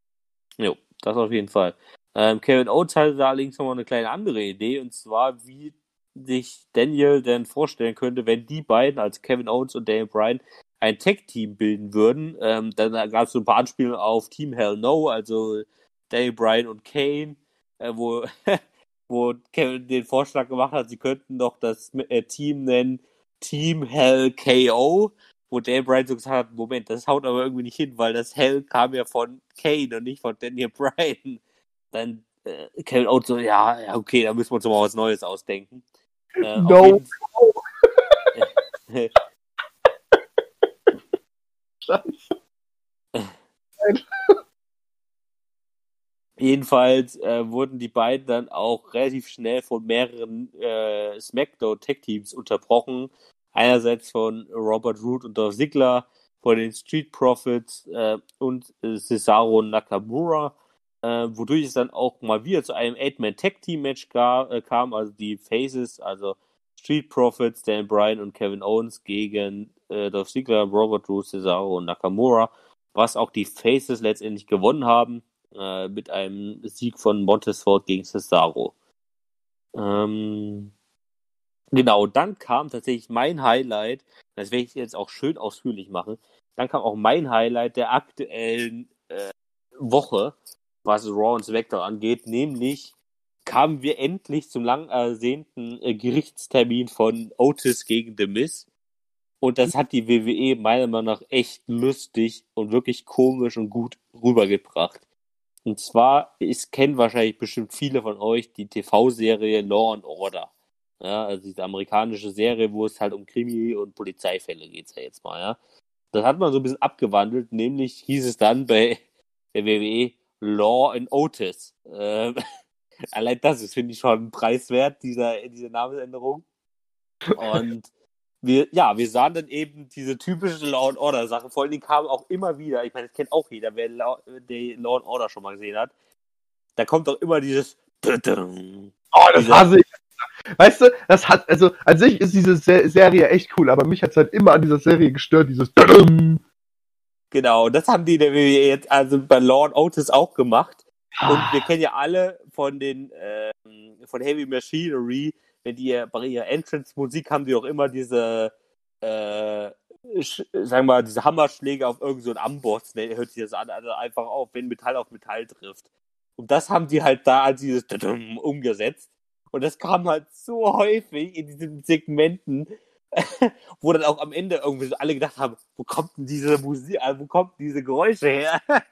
Speaker 2: Jo, das auf jeden Fall. Ähm, Kevin Owens hatte da allerdings nochmal eine kleine andere Idee, und zwar, wie sich Daniel denn vorstellen könnte, wenn die beiden, also Kevin Owens und Daniel Bryan, ein Tag-Team bilden würden. Ähm, dann gab es so ein paar Anspielungen auf Team Hell No, also Daniel Bryan und Kane, äh, wo, wo Kevin den Vorschlag gemacht hat, sie könnten doch das äh, Team nennen Team Hell KO, wo Daniel Bryan so gesagt hat, Moment, das haut aber irgendwie nicht hin, weil das Hell kam ja von Kane und nicht von Daniel Bryan. Dann äh, Kevin Owens so, ja, ja, okay, da müssen wir uns mal was Neues ausdenken. Äh,
Speaker 3: No.
Speaker 2: jeden- Jedenfalls äh, wurden die beiden dann auch relativ schnell von mehreren äh, SmackDown Tag Teams unterbrochen. Einerseits von Robert Root und Dolph Ziggler, von den Street Profits äh, und Cesaro Nakamura, äh, wodurch es dann auch mal wieder zu einem Eight-Man Tag Team Match äh, kam, also die Faces, also Street Profits, Dan Bryan und Kevin Owens gegen äh, Dolph Ziggler, Robert Root, Cesaro und Nakamura, was auch die Faces letztendlich gewonnen haben äh, mit einem Sieg von Montesfort gegen Cesaro. Ähm, genau, dann kam tatsächlich mein Highlight, das werde ich jetzt auch schön ausführlich machen, dann kam auch mein Highlight der aktuellen äh, Woche, was Raw und SmackDown angeht, nämlich kamen wir endlich zum lang ersehnten äh, Gerichtstermin von Otis gegen The Miz. Und das hat die WWE meiner Meinung nach echt lustig und wirklich komisch und gut rübergebracht. Und zwar, ich kenne wahrscheinlich bestimmt viele von euch die TV-Serie Law and Order. Ja, also diese amerikanische Serie, wo es halt um Krimi- und Polizeifälle geht, ja jetzt mal, ja. Das hat man so ein bisschen abgewandelt, nämlich hieß es dann bei der WWE Law and Otis. Ähm, allein das ist, finde ich, schon preiswert, dieser, diese Namensänderung. Und wir, ja, wir sahen dann eben diese typische Law and Order Sache. Vor allen Dingen kam auch immer wieder, ich meine, das kennt auch jeder, wer Law, die Law and Order schon mal gesehen hat. Da kommt doch immer dieses
Speaker 3: Oh, das
Speaker 2: Dieser-
Speaker 3: hasse ich. Weißt du, das hat, also, an sich ist diese Se Serie echt cool, aber mich hat's halt immer an dieser Serie gestört, dieses
Speaker 2: Genau, das haben die der WWE jetzt also bei Law and Otis auch gemacht. Und wir kennen ja alle von den ähm, von Heavy Machinery, wenn die bei ihrer Entrance-Musik haben die auch immer diese äh, sagen wir mal, diese Hammerschläge auf irgendeinen so Amboss, ne, hört sich das an, also einfach auf, wenn Metall auf Metall trifft. Und das haben die halt da als dieses umgesetzt. Und das kam halt so häufig in diesen Segmenten, wo dann auch am Ende irgendwie so alle gedacht haben, wo kommt denn diese Musik, äh, wo kommt diese Geräusche her?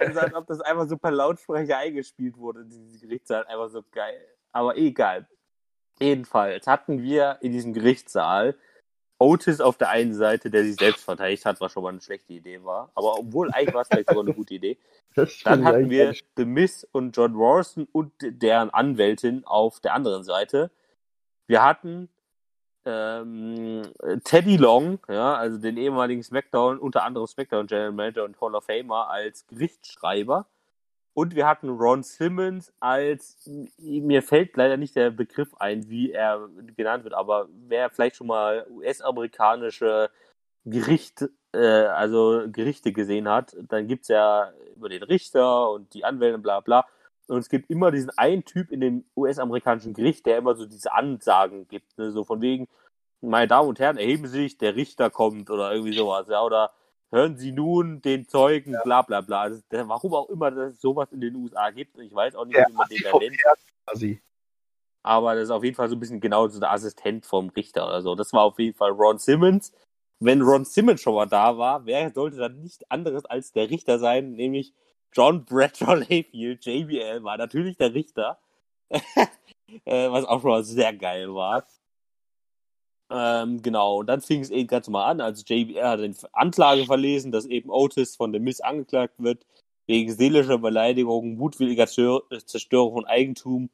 Speaker 2: Also als ob das einfach so per Lautsprecher eingespielt wurde, diese Gerichtssaal, einfach so geil. Aber egal. Jedenfalls hatten wir in diesem Gerichtssaal Otis auf der einen Seite, der sich selbst verteidigt hat, was schon mal eine schlechte Idee war. Aber obwohl eigentlich war es vielleicht sogar eine gute Idee. Dann hatten wir The Miz und John Morrison und deren Anwältin auf der anderen Seite. Wir hatten ähm, Teddy Long, ja, also den ehemaligen SmackDown, unter anderem SmackDown General Manager und Hall of Famer als Gerichtsschreiber. Und wir hatten Ron Simmons als, mir fällt leider nicht der Begriff ein, wie er genannt wird, aber wer vielleicht schon mal US-amerikanische Gericht, äh, also Gerichte gesehen hat, dann gibt's ja über den Richter und die Anwälte, bla bla. Und es gibt immer diesen einen Typ in dem US-amerikanischen Gericht, der immer so diese Ansagen gibt, ne? so von wegen, meine Damen und Herren, erheben Sie sich, der Richter kommt oder irgendwie sowas, ja, oder hören Sie nun den Zeugen, bla bla bla. Also, warum auch immer es sowas in den USA gibt, ich weiß auch nicht,
Speaker 3: Der
Speaker 2: wie man den da nennt,
Speaker 3: quasi.
Speaker 2: aber das ist auf jeden Fall so ein bisschen genau so der Assistent vom Richter oder so. Das war auf jeden Fall Ron Simmons. Wenn Ron Simmons schon mal da war, wer sollte dann nicht anderes als der Richter sein, nämlich John Bradshaw Layfield, JBL, war natürlich der Richter. äh, was auch schon mal sehr geil war. Ähm, genau, und dann fing es eben ganz normal an. Also JBL hat eine Anklage verlesen, dass eben Otis von dem Miss angeklagt wird, wegen seelischer Beleidigung, mutwilliger Zerstörung von Eigentum,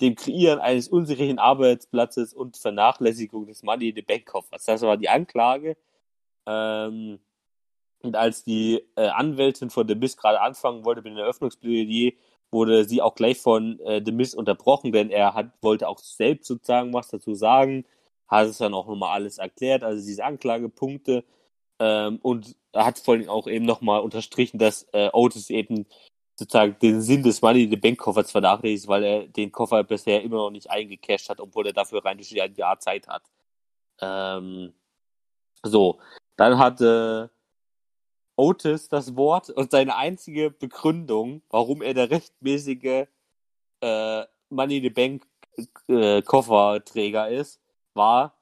Speaker 2: dem Kreieren eines unsicheren Arbeitsplatzes und Vernachlässigung des Money in the Bank Koffers. Das war die Anklage. Ähm, und als die äh, Anwältin von The Miss gerade anfangen wollte mit dem Eröffnungsplädoyer, wurde sie auch gleich von äh, The Miss unterbrochen, denn er hat, wollte auch selbst sozusagen was dazu sagen, hat es dann auch nochmal alles erklärt, also diese Anklagepunkte ähm, und hat vor allem auch eben nochmal unterstrichen, dass äh, Otis eben sozusagen den Sinn des Money in the Bank Koffers vernachlässigt, weil er den Koffer bisher immer noch nicht eingecasht hat, obwohl er dafür rein durch ein Jahr Zeit hat. Ähm, so, dann hatte Otis das Wort und seine einzige Begründung, warum er der rechtmäßige äh, Money in the Bank äh, Kofferträger ist, war,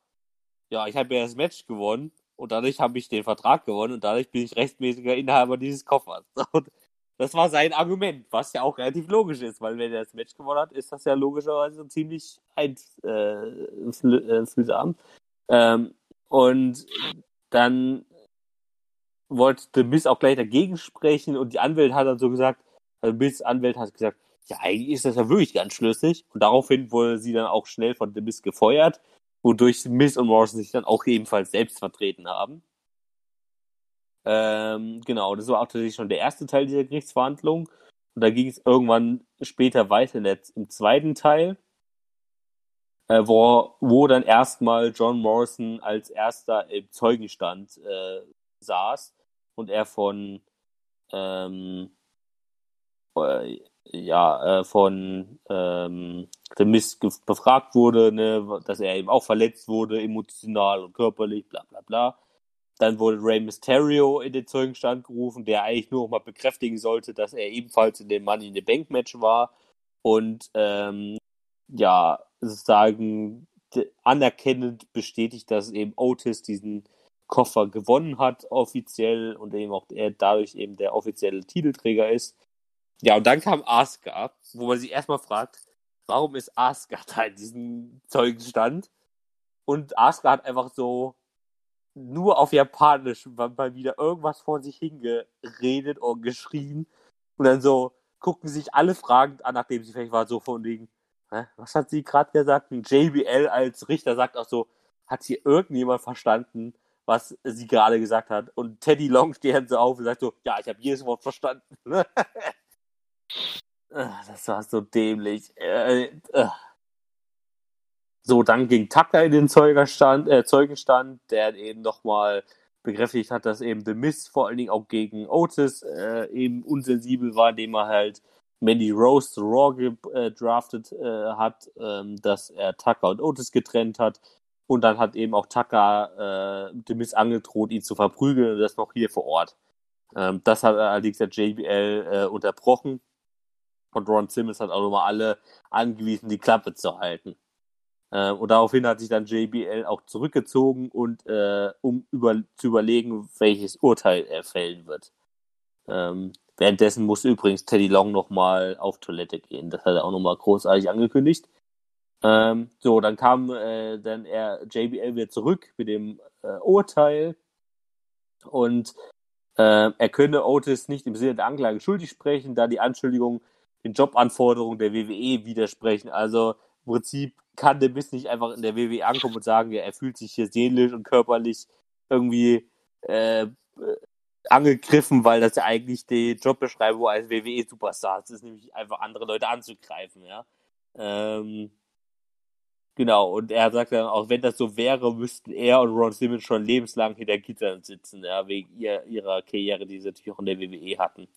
Speaker 2: ja, ich habe ja das Match gewonnen und dadurch habe ich den Vertrag gewonnen und dadurch bin ich rechtmäßiger Inhaber dieses Koffers. Und das war sein Argument, was ja auch relativ logisch ist, weil wenn er das Match gewonnen hat, ist das ja logischerweise ziemlich einfühlsam. Ähm, und dann wollte Miz auch gleich dagegen sprechen und die Anwälte hat dann so gesagt, also Miz Anwalt hat gesagt, ja, eigentlich ist das ja wirklich ganz schlüssig und daraufhin wurde sie dann auch schnell von Miz gefeuert, wodurch Miz und Morrison sich dann auch ebenfalls selbst vertreten haben. Ähm, genau, das war auch tatsächlich schon der erste Teil dieser Gerichtsverhandlung und da ging es irgendwann später weiter im zweiten Teil, äh, wo, wo dann erstmal John Morrison als erster im Zeugenstand äh, saß und er von ähm, äh, ja äh, von ähm, The Mist befragt wurde, ne, dass er eben auch verletzt wurde, emotional und körperlich, bla bla bla. Dann wurde Rey Mysterio in den Zeugenstand gerufen, der eigentlich nur noch mal bekräftigen sollte, dass er ebenfalls in dem Money in the Bank Match war und ähm, ja sozusagen anerkennend bestätigt, dass eben Otis diesen Koffer gewonnen hat, offiziell, und eben auch er dadurch eben der offizielle Titelträger ist. Ja, und dann kam Asuka, wo man sich erstmal fragt, warum ist Asuka da in diesem Zeugenstand? Und Asuka hat einfach so nur auf Japanisch mal wieder irgendwas vor sich hingeredet und geschrien. Und dann so gucken sich alle fragend an, nachdem sie vielleicht war, so von wegen, was hat sie gerade gesagt? Und JBL als Richter sagt auch so, hat hier irgendjemand verstanden, was sie gerade gesagt hat? Und Teddy Long steht so auf und sagt so, ja, ich habe jedes Wort verstanden. Ah, das war so dämlich. Äh, äh. So, dann ging Tucker in den Zeugenstand, äh, Zeugenstand, der eben nochmal bekräftigt hat, dass eben The Miz vor allen Dingen auch gegen Otis äh, eben unsensibel war, indem er halt Mandy Rose zu Raw gedraftet äh, hat, ähm, dass er Tucker und Otis getrennt hat. Und dann hat eben auch Tucker äh, The Miz angedroht, ihn zu verprügeln und das noch hier vor Ort. Ähm, das hat allerdings der JBL äh, unterbrochen. Und Ron Simmons hat auch nochmal alle angewiesen, die Klappe zu halten. Äh, und daraufhin hat sich dann JBL auch zurückgezogen und äh, um über, zu überlegen, welches Urteil er fällen wird. Ähm, währenddessen musste übrigens Teddy Long nochmal auf Toilette gehen. Das hat er auch nochmal großartig angekündigt. Ähm, so, dann kam äh, dann er JBL wieder zurück mit dem äh, Urteil und äh, er könne Otis nicht im Sinne der Anklage schuldig sprechen, da die Anschuldigungen den Jobanforderungen der WWE widersprechen. Also im Prinzip kann der Miss nicht einfach in der WWE ankommen und sagen, ja, er fühlt sich hier seelisch und körperlich irgendwie äh, angegriffen, weil das ja eigentlich die Jobbeschreibung als WWE-Superstar ist, ist nämlich einfach andere Leute anzugreifen, ja. Ähm, genau, und er sagt dann auch, wenn das so wäre, müssten er und Ron Simmons schon lebenslang hinter Gittern sitzen, ja, wegen ihr, ihrer Karriere, die sie natürlich auch in der WWE hatten.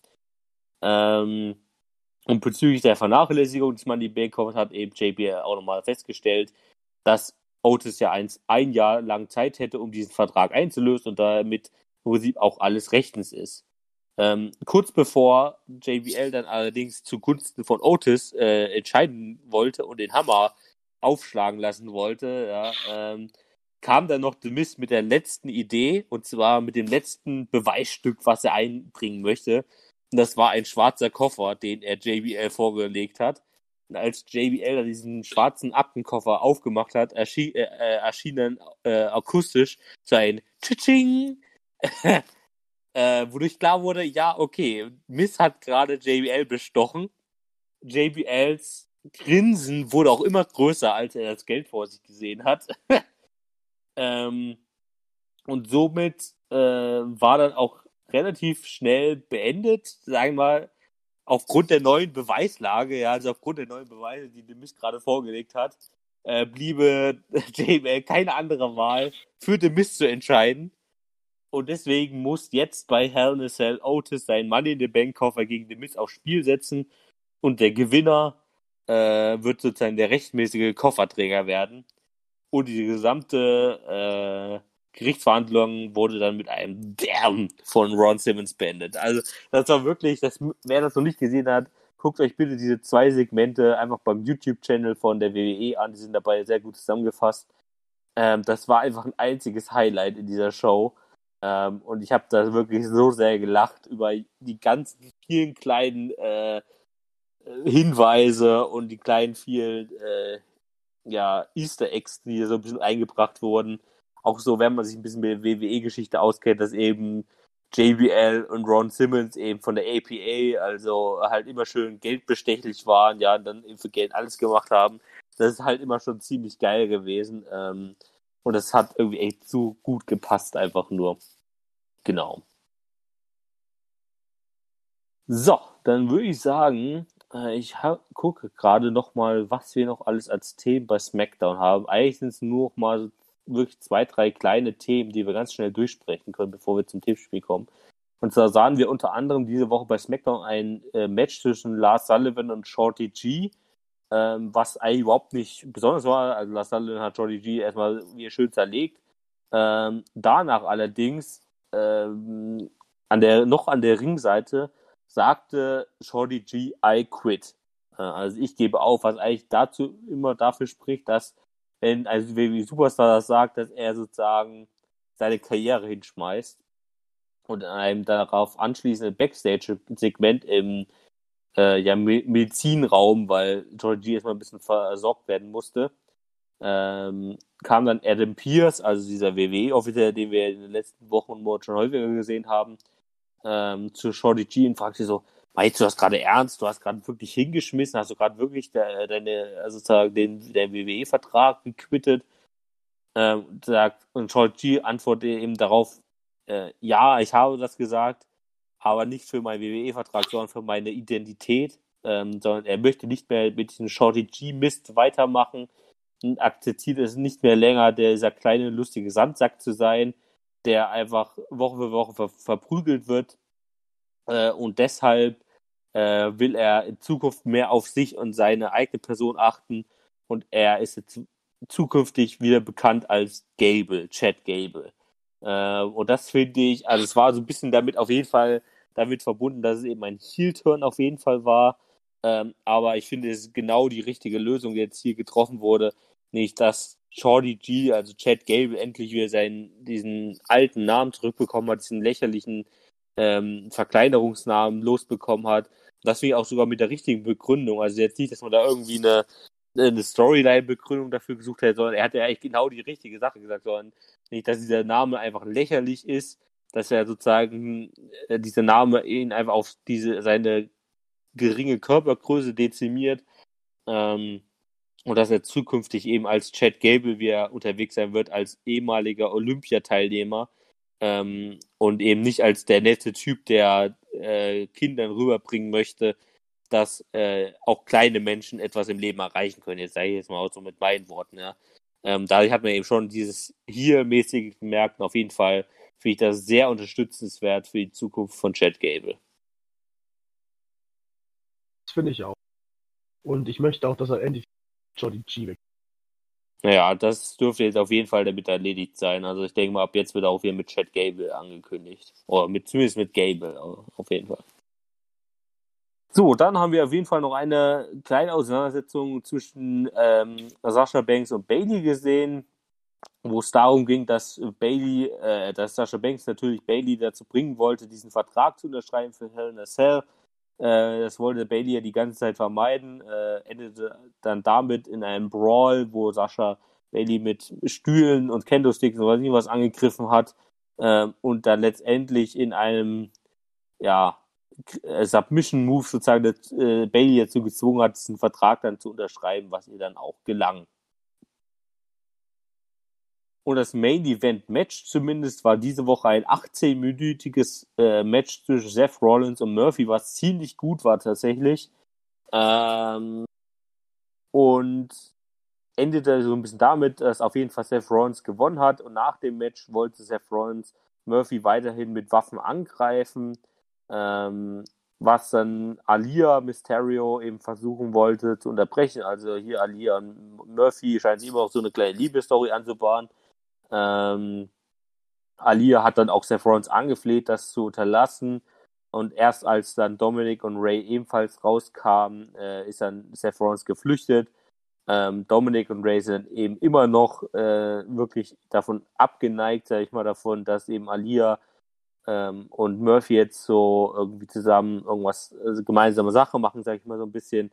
Speaker 2: Ähm, und bezüglich der Vernachlässigung des Money Bank hat eben JBL auch nochmal festgestellt, dass Otis ja eins, ein Jahr lang Zeit hätte, um diesen Vertrag einzulösen und damit im Prinzip auch alles rechtens ist. Ähm, kurz bevor JBL dann allerdings zugunsten von Otis äh, entscheiden wollte und den Hammer aufschlagen lassen wollte, ja, ähm, kam dann noch The Miz mit der letzten Idee und zwar mit dem letzten Beweisstück, was er einbringen möchte. Das war ein schwarzer Koffer, den er JBL vorgelegt hat. Und als JBL diesen schwarzen Aktenkoffer aufgemacht hat, erschien, äh, äh, erschien dann äh, akustisch sein Tsching, äh, wodurch klar wurde, ja, okay, Miss hat gerade JBL bestochen. JBLs Grinsen wurde auch immer größer, als er das Geld vor sich gesehen hat. ähm, und somit äh, war dann auch relativ schnell beendet, sagen wir mal, aufgrund der neuen Beweislage, ja, also aufgrund der neuen Beweise, die Demis gerade vorgelegt hat, äh, bliebe JBL keine andere Wahl, für Demis zu entscheiden. Und deswegen muss jetzt bei Hell in a Cell Otis sein Money in the Bank Koffer gegen Demis aufs Spiel setzen und der Gewinner äh, wird sozusagen der rechtmäßige Kofferträger werden. Und die gesamte äh, Gerichtsverhandlung wurde dann mit einem Damn von Ron Simmons beendet. Also das war wirklich, das, wer das noch nicht gesehen hat, guckt euch bitte diese zwei Segmente einfach beim YouTube-Channel von der WWE an. Die sind dabei sehr gut zusammengefasst. Ähm, das war einfach ein einziges Highlight in dieser Show. Ähm, und ich habe da wirklich so sehr gelacht über die ganzen vielen kleinen äh, Hinweise und die kleinen vielen äh, ja, Easter Eggs, die so ein bisschen eingebracht wurden auch so, wenn man sich ein bisschen mit WWE-Geschichte auskennt, dass eben JBL und Ron Simmons eben von der APA, also halt immer schön geldbestechlich waren, ja, und dann eben für Geld alles gemacht haben. Das ist halt immer schon ziemlich geil gewesen. Ähm, und das hat irgendwie echt so gut gepasst, einfach nur. Genau. So, dann würde ich sagen, äh, ich gucke gerade noch mal, was wir noch alles als Themen bei SmackDown haben. Eigentlich sind es nur noch mal wirklich zwei, drei kleine Themen, die wir ganz schnell durchsprechen können, bevor wir zum Tippspiel kommen. Und zwar sahen wir unter anderem diese Woche bei SmackDown ein äh, Match zwischen Lars Sullivan und Shorty G, ähm, was eigentlich überhaupt nicht besonders war. Also Lars Sullivan hat Shorty G erstmal wie schön zerlegt. Ähm, danach allerdings ähm, an der, noch an der Ringseite sagte Shorty G, I quit. Äh, also ich gebe auf, was eigentlich dazu immer dafür spricht, dass wenn also wie Superstar das sagt, dass er sozusagen seine Karriere hinschmeißt und in einem darauf anschließenden Backstage-Segment im äh, ja, Medizinraum, weil Georgie erstmal ein bisschen versorgt werden musste, ähm, kam dann Adam Pierce, also dieser WWE-Offizier, den wir in den letzten Wochen und Monaten schon häufiger gesehen haben, ähm, zu Shorty G und fragte so, Meinst du das gerade ernst? Du hast gerade wirklich hingeschmissen? Hast du gerade wirklich de, deine, also sozusagen den, der WWE-Vertrag gequittet? Ähm, sagt, und G antwortet eben darauf, äh, ja, ich habe das gesagt, aber nicht für meinen WWE-Vertrag, sondern für meine Identität. Ähm, sondern er möchte nicht mehr mit diesem Shorty G-Mist weitermachen und akzeptiert es nicht mehr länger, dieser kleine, lustige Sandsack zu sein, der einfach Woche für Woche ver verprügelt wird äh, und deshalb äh, will er in Zukunft mehr auf sich und seine eigene Person achten und er ist jetzt zukünftig wieder bekannt als Gable, Chad Gable. Äh, und das finde ich, also es war so ein bisschen damit auf jeden Fall damit verbunden, dass es eben ein Heel-Turn auf jeden Fall war. Ähm, aber ich finde, es ist genau die richtige Lösung, die jetzt hier getroffen wurde. Nicht, dass Shorty G, also Chad Gable, endlich wieder seinen, diesen alten Namen zurückbekommen hat, diesen lächerlichen ähm, Verkleinerungsnamen losbekommen hat. Das finde ich auch sogar mit der richtigen Begründung. Also jetzt nicht, dass man da irgendwie eine eine Storyline-Begründung dafür gesucht hätte, sondern er hat ja eigentlich genau die richtige Sache gesagt, sondern nicht, dass dieser Name einfach lächerlich ist, dass er sozusagen äh, dieser Name ihn einfach auf diese seine geringe Körpergröße dezimiert ähm, und dass er zukünftig eben als Chad Gable, wie er unterwegs sein wird, als ehemaliger Olympiateilnehmer ähm, und eben nicht als der nette Typ, der äh, Kindern rüberbringen möchte, dass äh, auch kleine Menschen etwas im Leben erreichen können. Jetzt sage ich jetzt mal auch so mit meinen Worten, ja. Ähm, dadurch hat man eben schon dieses hier mäßige gemerkt. Auf jeden Fall finde ich das sehr unterstützenswert für die Zukunft von Chad Gable.
Speaker 3: Das finde ich auch. Und ich möchte auch, dass er endlich Jordi G weg.
Speaker 2: Naja, das dürfte jetzt auf jeden Fall damit erledigt sein. Also ich denke mal, ab jetzt wird auch wieder mit Chad Gable angekündigt. Oder mit, zumindest mit Gable, auf jeden Fall. So, dann haben wir auf jeden Fall noch eine kleine Auseinandersetzung zwischen ähm, Sascha Banks und Bailey gesehen, wo es darum ging, dass Bailey, äh, dass Sascha Banks natürlich Bailey dazu bringen wollte, diesen Vertrag zu unterschreiben für Hell in a Cell. Äh, das wollte Bailey ja die ganze Zeit vermeiden, äh, endete dann damit in einem Brawl, wo Sascha Bailey mit Stühlen und Kendo-Sticks oder was angegriffen hat äh, und dann letztendlich in einem ja, äh, Submission-Move sozusagen äh, Bailey dazu gezwungen hat, diesen Vertrag dann zu unterschreiben, was ihr dann auch gelang. Und das Main Event Match zumindest war diese Woche ein 18-minütiges äh, Match zwischen Seth Rollins und Murphy, was ziemlich gut war tatsächlich. Ähm, und endete so ein bisschen damit, dass auf jeden Fall Seth Rollins gewonnen hat. Und nach dem Match wollte Seth Rollins Murphy weiterhin mit Waffen angreifen ähm, was dann Alia Mysterio eben versuchen wollte zu unterbrechen. Also hier Alia und Murphy scheint immer auch so eine kleine Liebesstory anzubahnen. Ähm, Alia hat dann auch Seth Rollins angefleht, das zu unterlassen. Und erst als dann Dominic und Ray ebenfalls rauskamen, äh, ist dann Seth Rollins geflüchtet. Ähm, Dominic und Ray sind eben immer noch äh, wirklich davon abgeneigt, sag ich mal, davon, dass eben Alia ähm, und Murphy jetzt so irgendwie zusammen irgendwas, also gemeinsame Sache machen, sage ich mal so ein bisschen.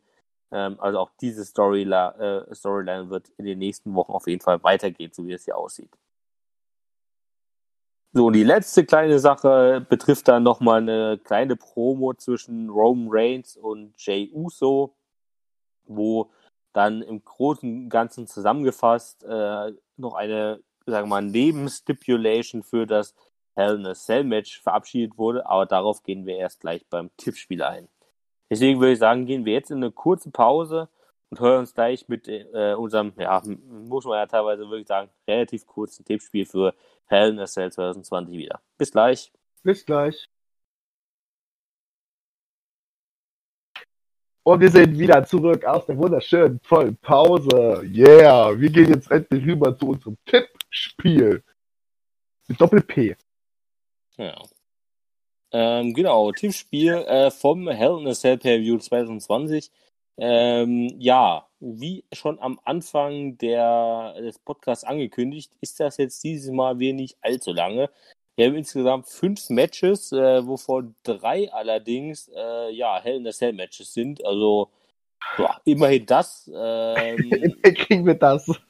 Speaker 2: Ähm, also auch diese Storyline, äh, Storyline wird in den nächsten Wochen auf jeden Fall weitergehen, so wie es hier aussieht. So, und die letzte kleine Sache betrifft dann nochmal eine kleine Promo zwischen Roman Reigns und Jay Uso, wo dann im Großen und Ganzen zusammengefasst äh, noch eine, sagen wir mal, Nebenstipulation für das Hell in a Cell Match verabschiedet wurde, aber darauf gehen wir erst gleich beim Tippspiel ein. Deswegen würde ich sagen, gehen wir jetzt in eine kurze Pause und hören uns gleich mit äh, unserem, ja, muss man ja teilweise wirklich sagen, relativ kurzen Tippspiel für Hell in a Cell 2020 wieder. Bis gleich.
Speaker 3: Bis gleich. Und wir sind wieder zurück aus der wunderschönen vollen Pause. Yeah, wir gehen jetzt endlich rüber zu unserem Tippspiel. Mit Doppel-P.
Speaker 2: Ja. Ähm, genau, Tippspiel äh, vom Hell in a Cell Per View 2020. Ähm, ja, wie schon am Anfang der, des Podcasts angekündigt, ist das jetzt dieses Mal wenig allzu lange. Wir haben insgesamt fünf Matches, äh, wovon drei allerdings äh, ja, Hell in a Cell Matches sind. Also ja, immerhin das. Ähm,
Speaker 3: kriegen wir das.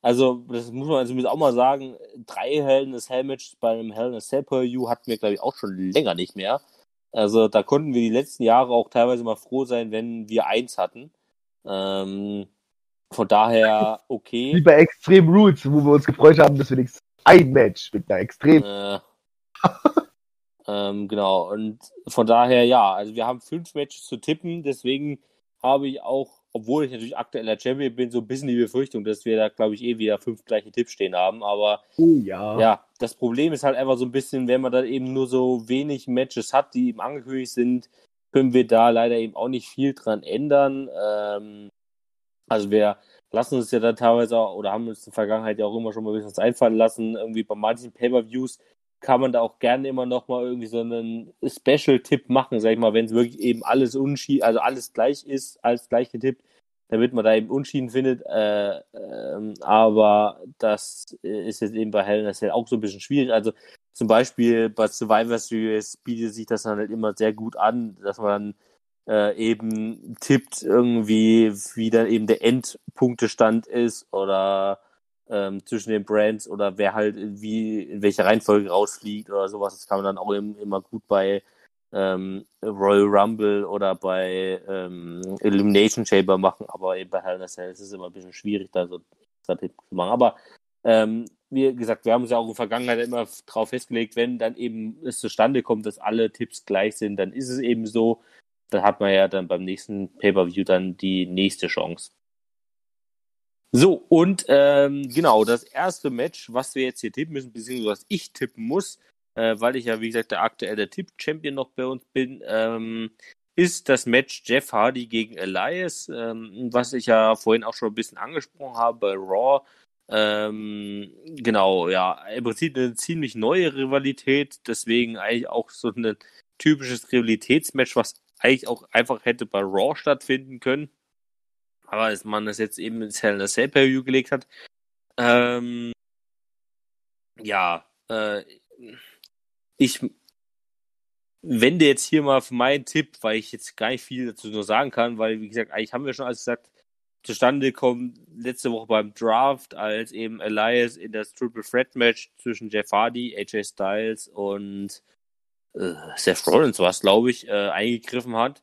Speaker 2: Also, das muss man zumindest auch mal sagen, drei Hell in a Cell Matches bei einem Hell in a Cell Per View hatten wir, glaube ich, auch schon länger nicht mehr. Also, da konnten wir die letzten Jahre auch teilweise mal froh sein, wenn wir eins hatten. Ähm, von daher, okay.
Speaker 3: Wie bei Extreme Roots, wo wir uns gefreut haben, dass wir nichts ein Match mit einer Extrem.
Speaker 2: Äh, ähm, genau, und von daher, ja, also wir haben fünf Matches zu tippen, deswegen habe ich auch obwohl ich natürlich aktueller Champion bin, so ein bisschen die Befürchtung, dass wir da, glaube ich, eh wieder fünf gleiche Tipps stehen haben. Aber
Speaker 3: oh, ja.
Speaker 2: ja, das Problem ist halt einfach so ein bisschen, wenn man dann eben nur so wenig Matches hat, die eben angekündigt sind, können wir da leider eben auch nicht viel dran ändern. Ähm, also wir lassen uns ja da teilweise auch, oder haben uns in der Vergangenheit ja auch immer schon mal ein bisschen was einfallen lassen. Irgendwie bei manchen Pay-Per-Views kann man da auch gerne immer noch mal irgendwie so einen Special-Tipp machen, sag ich mal, wenn es wirklich eben alles unschieden, also alles gleich ist, als gleich getippt, damit man da eben Unschieden findet. Äh, äh, aber das ist jetzt eben bei Hell in Cell auch so ein bisschen schwierig. Also zum Beispiel bei Survivor Series bietet sich das dann halt immer sehr gut an, dass man dann äh, eben tippt irgendwie, wie dann eben der Endpunktestand ist oder ähm, zwischen den Brands oder wer halt wie in welcher Reihenfolge rausfliegt oder sowas. Das kann man dann auch im, immer gut bei ähm, Royal Rumble oder bei ähm, Elimination Chamber machen, aber eben bei Hell in a Cell ist es immer ein bisschen schwierig, da so Tipp zu machen. Aber ähm, wie gesagt, wir haben uns ja auch in der Vergangenheit immer darauf festgelegt, wenn dann eben es zustande kommt, dass alle Tipps gleich sind, dann ist es eben so. Dann hat man ja dann beim nächsten Pay-Per-View dann die nächste Chance. So, und ähm, genau, das erste Match, was wir jetzt hier tippen müssen, beziehungsweise was ich tippen muss, äh, weil ich ja, wie gesagt, der aktuelle Tipp-Champion noch bei uns bin, ähm, ist das Match Jeff Hardy gegen Elias, ähm, was ich ja vorhin auch schon ein bisschen angesprochen habe bei Raw. Ähm, genau, ja, im Prinzip eine ziemlich neue Rivalität, deswegen eigentlich auch so ein typisches Rivalitätsmatch, was eigentlich auch einfach hätte bei Raw stattfinden können aber als man das jetzt eben ins Hell in a Cell Per View gelegt hat, ähm, ja, äh, ich wende jetzt hier mal für meinen Tipp, weil ich jetzt gar nicht viel dazu nur sagen kann, weil, wie gesagt, eigentlich haben wir schon alles gesagt, zustande kommt letzte Woche beim Draft, als eben Elias in das Triple Threat Match zwischen Jeff Hardy, AJ Styles und äh, Seth Rollins war es, glaube ich, äh, eingegriffen hat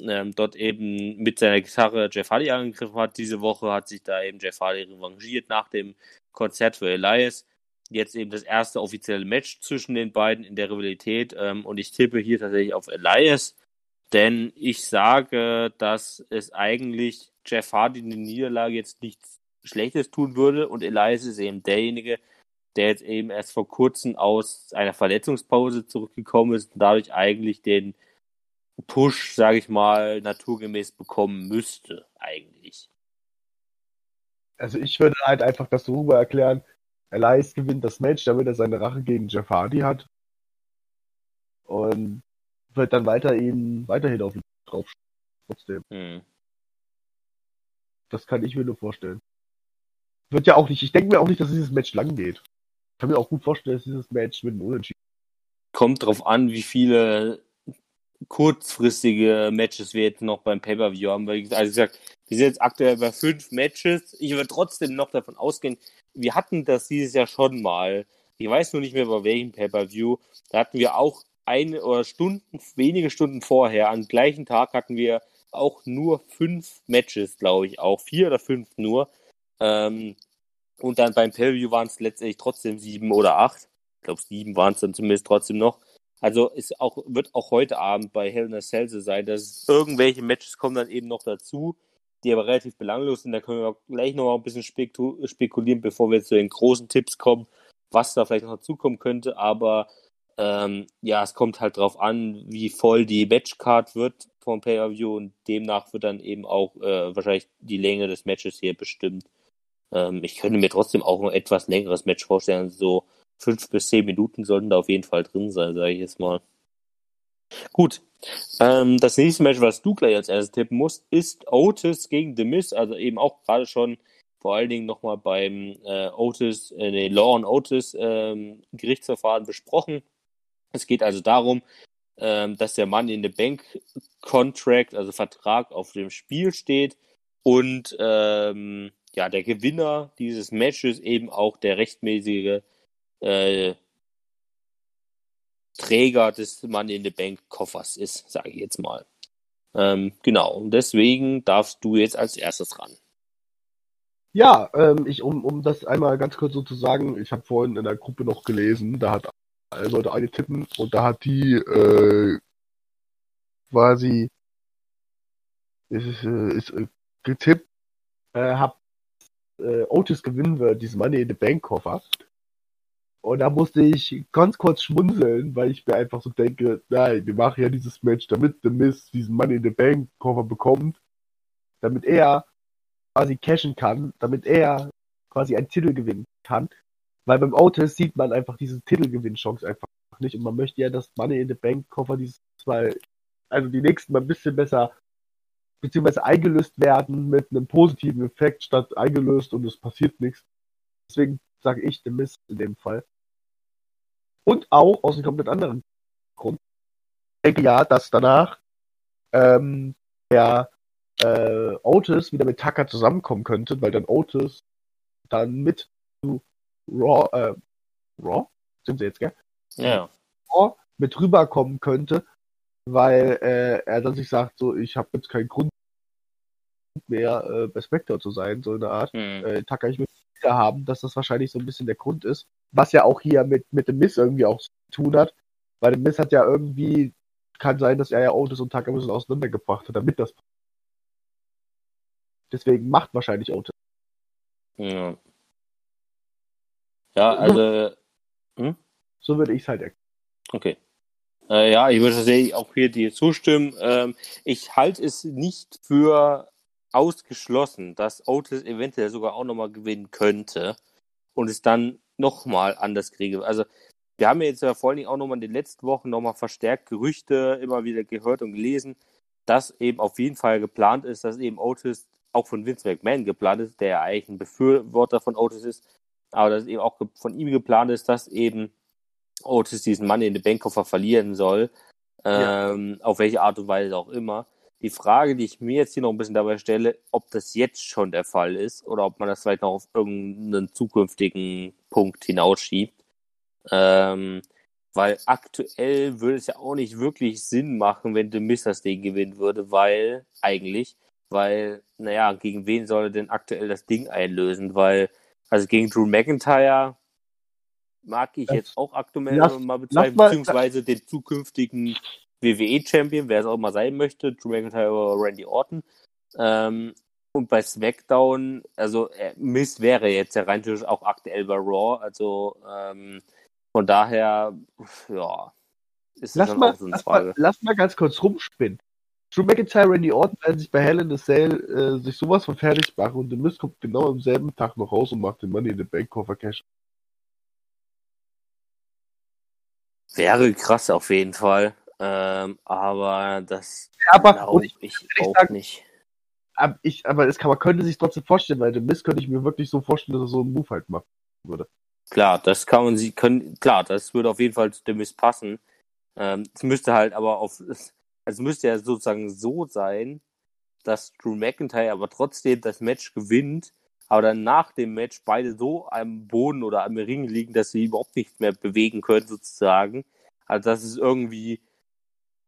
Speaker 2: ähm, dort eben mit seiner Gitarre Jeff Hardy angegriffen hat. Diese Woche hat sich da eben Jeff Hardy revanchiert nach dem Konzert für Elias. Jetzt eben das erste offizielle Match zwischen den beiden in der Rivalität. Ähm, und ich tippe hier tatsächlich auf Elias, denn ich sage, dass es eigentlich Jeff Hardy in der Niederlage jetzt nichts Schlechtes tun würde. Und Elias ist eben derjenige, der jetzt eben erst vor kurzem aus einer Verletzungspause zurückgekommen ist und dadurch eigentlich den Push, sage ich mal, naturgemäß bekommen müsste, eigentlich.
Speaker 3: Also ich würde halt einfach das so erklären, Elias gewinnt das Match, damit er seine Rache gegen Jeff Hardy hat. Und wird dann weiter ihn, weiterhin auf ihn drauf trotzdem. Hm. Das kann ich mir nur vorstellen. Wird ja auch nicht, ich denke mir auch nicht, dass dieses Match lang geht. Ich kann mir auch gut vorstellen, dass dieses Match mit einem Unentschieden.
Speaker 2: Kommt drauf an, wie viele kurzfristige Matches wir jetzt noch beim Pay-Per-View haben. Weil, also gesagt, wir sind jetzt aktuell bei fünf Matches. Ich würde trotzdem noch davon ausgehen, wir hatten das dieses Jahr schon mal. Ich weiß nur nicht mehr bei welchem Pay-Per-View. Da hatten wir auch eine oder Stunden, wenige Stunden vorher, am gleichen Tag hatten wir auch nur fünf Matches, glaube ich, auch vier oder fünf nur. Ähm, und dann beim Pay-Per-View waren es letztendlich trotzdem sieben oder acht. Ich glaube, sieben waren es dann zumindest trotzdem noch. Also ist auch, wird auch heute Abend bei Hell in a Cell so sein, dass irgendwelche Matches kommen dann eben noch dazu, die aber relativ belanglos sind. Da können wir gleich noch mal ein bisschen spekulieren, bevor wir zu den großen Tipps kommen, was da vielleicht noch dazukommen könnte. Aber ähm, ja, es kommt halt drauf an, wie voll die Matchcard wird vom Pay-Per-View und demnach wird dann eben auch äh, wahrscheinlich die Länge des Matches hier bestimmt. Ähm, ich könnte mir trotzdem auch ein etwas längeres Match vorstellen, so fünf bis zehn Minuten sollten da auf jeden Fall drin sein, sage ich jetzt mal. Gut. Ähm, das nächste Match, was du gleich als erstes tippen musst, ist Otis gegen The Miz. Also eben auch gerade schon vor allen Dingen nochmal beim äh, Otis, äh, nee, Law und Otis ähm, Gerichtsverfahren besprochen. Es geht also darum, ähm, dass der Mann in the Bank Contract, also Vertrag auf dem Spiel steht und ähm, ja, der Gewinner dieses Matches eben auch der rechtmäßige äh, Träger des Money in the Bank Koffers ist, sage ich jetzt mal. Ähm, genau, und deswegen darfst du jetzt als erstes ran.
Speaker 3: Ja, ähm, ich, um, um das einmal ganz kurz so zu sagen, ich habe vorhin in der Gruppe noch gelesen, da hat sollte eine tippen und da hat die äh, quasi ist, äh, ist äh, getippt, äh, hab äh, Otis gewinnen wird, diesen Money in the Bank Koffer. Und da musste ich ganz kurz schmunzeln, weil ich mir einfach so denke, nein, wir machen ja dieses Match, damit The Miz diesen Money in the Bank Koffer bekommt, damit er quasi cashen kann, damit er quasi einen Titel gewinnen kann. Weil beim Otis sieht man einfach diese Titelgewinnchance einfach nicht und man möchte ja, dass Money in the Bank Koffer dieses zwei, also die nächsten mal ein bisschen besser beziehungsweise eingelöst werden mit einem positiven Effekt statt eingelöst und es passiert nichts. Deswegen sage ich The Miz in dem Fall. Und auch aus einem komplett anderen Grund. Ich denke ja, dass danach ähm, der äh, Otis wieder mit Tucker zusammenkommen könnte, weil dann Otis dann mit zu Raw, äh, Raw? Sind sie jetzt, gell?
Speaker 2: Ja.
Speaker 3: Raw mit rüberkommen könnte, weil äh, er dann sich sagt, so, ich habe jetzt keinen Grund mehr, äh, bei Spectre zu sein, so eine Art.
Speaker 2: Hm.
Speaker 3: Äh, Tucker, ich will wieder haben, dass das wahrscheinlich so ein bisschen der Grund ist. Was ja auch hier mit, mit dem Miss irgendwie auch zu tun hat. Weil der Miss hat ja irgendwie, kann sein, dass er ja Otis und Tucker ein bisschen auseinandergebracht hat, damit das. Deswegen macht wahrscheinlich Otis.
Speaker 2: Ja. Ja, also,
Speaker 3: So würde ich es halt erklären.
Speaker 2: okay. Äh, ja, ich würde auch hier dir zustimmen. Ähm, ich halte es nicht für ausgeschlossen, dass Otis eventuell sogar auch nochmal gewinnen könnte und es dann nochmal anders kriege. Also, wir haben ja jetzt ja vor allen Dingen auch nochmal in den letzten Wochen nochmal verstärkt Gerüchte immer wieder gehört und gelesen, dass eben auf jeden Fall geplant ist, dass eben Otis auch von Vince McMahon geplant ist, der ja eigentlich ein Befürworter von Otis ist, aber dass eben auch von ihm geplant ist, dass eben Otis diesen Mann in den Bankkoffer verlieren soll, ähm, auf welche Art und Weise auch immer. Die Frage, die ich mir jetzt hier noch ein bisschen dabei stelle, ob das jetzt schon der Fall ist oder ob man das vielleicht noch auf irgendeinen zukünftigen Punkt hinausschiebt. Ähm, weil aktuell würde es ja auch nicht wirklich Sinn machen, wenn The Miz das Ding gewinnen würde, weil, eigentlich, weil, naja, gegen wen soll er denn aktuell das Ding einlösen? Weil, also gegen Drew McIntyre mag ich jetzt auch aktuell
Speaker 3: lass-
Speaker 2: mal
Speaker 3: mal-
Speaker 2: beziehungsweise den zukünftigen WWE-Champion, wer es auch immer sein möchte, Drew McIntyre oder Randy Orton. Ähm, und bei SmackDown, also äh, Miss wäre jetzt ja rein theoretisch auch aktuell bei Raw, also ähm, von daher, ja, ist
Speaker 3: Lass
Speaker 2: dann
Speaker 3: mal,
Speaker 2: auch so eine
Speaker 3: lass, mal,
Speaker 2: Frage.
Speaker 3: lass mal ganz kurz rumspinnen. Drew McIntyre, Randy Orton werden sich bei Hell in a Cell äh, sich sowas von fertig machen und The Miz kommt genau am selben Tag noch raus und macht den Money in the Bank Koffer Cash.
Speaker 2: Wäre krass auf jeden Fall. Ähm, aber das
Speaker 3: Aber,
Speaker 2: glaube ich,
Speaker 3: ich,
Speaker 2: auch
Speaker 3: sagen-
Speaker 2: nicht.
Speaker 3: ab, ich, aber es kann, man könnte sich trotzdem vorstellen, weil The Miz könnte ich mir wirklich so vorstellen, dass er so einen Move halt macht.
Speaker 2: Klar, das kann man sie können, klar, das würde auf jeden Fall zu dem Miss passen. Ähm, es müsste halt aber auf, es also müsste ja sozusagen so sein, dass Drew McIntyre aber trotzdem das Match gewinnt, aber dann nach dem Match beide so am Boden oder am Ring liegen, dass sie überhaupt nicht mehr bewegen können, sozusagen. Also, dass es irgendwie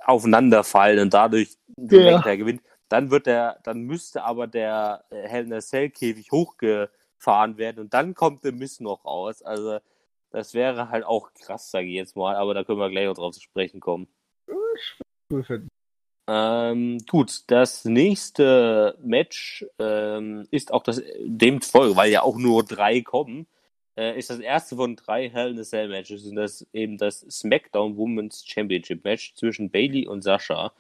Speaker 2: aufeinanderfallen und dadurch
Speaker 3: Ja.
Speaker 2: McIntyre gewinnt. Dann wird der, dann müsste aber der äh, Hell in a Cell Käfig hochgefahren werden und dann kommt der Miss noch raus. Also, das wäre halt auch krass, sage ich jetzt mal, aber da können wir gleich noch drauf zu sprechen kommen. Ähm, gut, das nächste Match ähm, ist auch das dem Folge, weil ja auch nur drei kommen, äh, ist das erste von drei Hell in a Cell Matches und das eben das SmackDown Women's Championship Match zwischen Bailey und Sascha.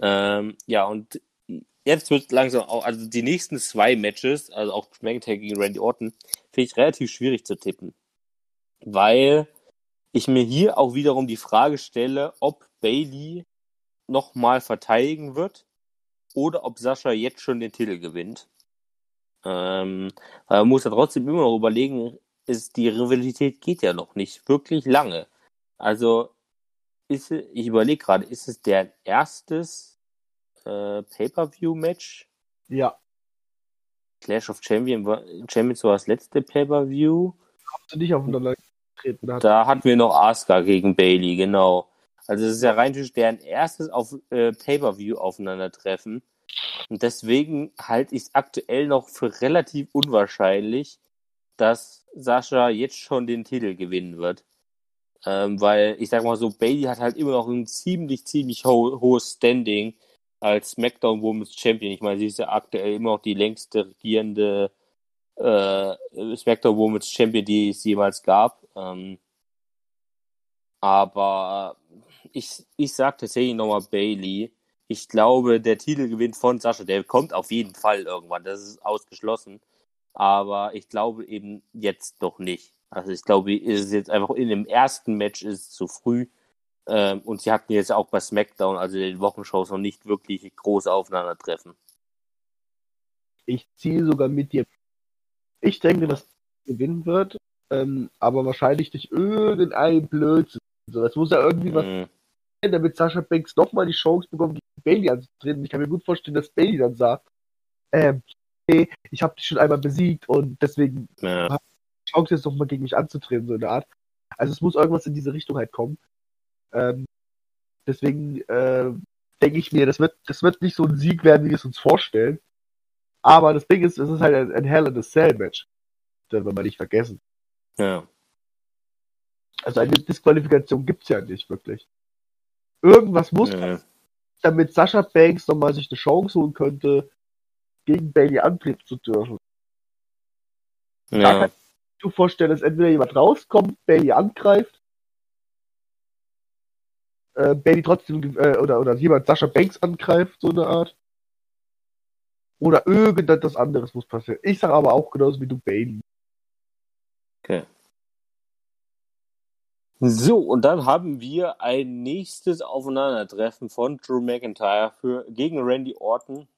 Speaker 2: Ähm, ja, und jetzt wird langsam auch, also die nächsten zwei Matches, also auch McIntyre gegen Randy Orton, finde ich relativ schwierig zu tippen. Weil ich mir hier auch wiederum die Frage stelle, ob Bailey nochmal verteidigen wird oder ob Sascha jetzt schon den Titel gewinnt. Ähm, man muss ja trotzdem immer noch überlegen, ist, die Rivalität geht ja noch nicht wirklich lange. Also, ist, ich überlege gerade, ist es der erstes äh, Pay-Per-View-Match?
Speaker 3: Ja.
Speaker 2: Clash of Champion war, Champions war das letzte Pay-Per-View.
Speaker 3: Haben sie nicht aufeinander getreten. Da
Speaker 2: Da hatten wir noch Asuka gegen Bailey, genau. Also es ist ja rein theoretisch deren erstes auf äh, Pay-Per-View aufeinandertreffen. Und deswegen halte ich es aktuell noch für relativ unwahrscheinlich, dass Sascha jetzt schon den Titel gewinnen wird. Ähm, weil ich sag mal so, Bailey hat halt immer noch ein ziemlich, ziemlich ho hohes Standing als SmackDown Women's Champion. Ich meine, sie ist ja aktuell immer noch die längste regierende äh, SmackDown Women's Champion, die es jemals gab. Ähm, aber ich, ich sag tatsächlich nochmal Bailey. Ich glaube, der Titelgewinn von Sascha, der kommt auf jeden Fall irgendwann. Das ist ausgeschlossen. Aber ich glaube eben jetzt noch nicht. Also ich glaube, es ist jetzt einfach in dem ersten Match ist es zu früh. Ähm, und sie hatten jetzt auch bei SmackDown, also den Wochenshows, noch nicht wirklich große Aufeinandertreffen.
Speaker 3: ich ziehe sogar mit dir. Ich denke, dass er gewinnen wird, ähm, aber wahrscheinlich durch irgendein Blödsinn. So, es muss ja irgendwie was
Speaker 2: Mhm.
Speaker 3: sein, damit Sascha Banks nochmal die Chance bekommt, gegen Bailey anzutreten. Ich kann mir gut vorstellen, dass Bailey dann sagt, ähm, ich habe dich schon einmal besiegt und deswegen
Speaker 2: Ja.
Speaker 3: Chance jetzt noch mal gegen mich anzutreten, so eine Art. Also es muss irgendwas in diese Richtung halt kommen. Ähm, deswegen äh, denke ich mir, das wird, das wird nicht so ein Sieg werden, wie wir es uns vorstellen. Aber das Ding ist, es ist halt ein, ein Hell in a Cell Match. Das will man nicht vergessen.
Speaker 2: Ja.
Speaker 3: Also eine Disqualifikation gibt's ja nicht wirklich. Irgendwas muss,
Speaker 2: Ja.
Speaker 3: damit Sascha Banks nochmal sich eine Chance holen könnte, gegen Bailey antreten zu dürfen.
Speaker 2: Ja.
Speaker 3: Du vorstellen, dass entweder jemand rauskommt, Bailey angreift, äh, Bailey trotzdem, äh, oder, oder jemand Sascha Banks angreift, so eine Art. Oder irgendetwas anderes muss passieren. Ich sage aber auch genauso wie du Bailey.
Speaker 2: Okay. So, und dann haben wir ein nächstes Aufeinandertreffen von Drew McIntyre für, gegen Randy Orton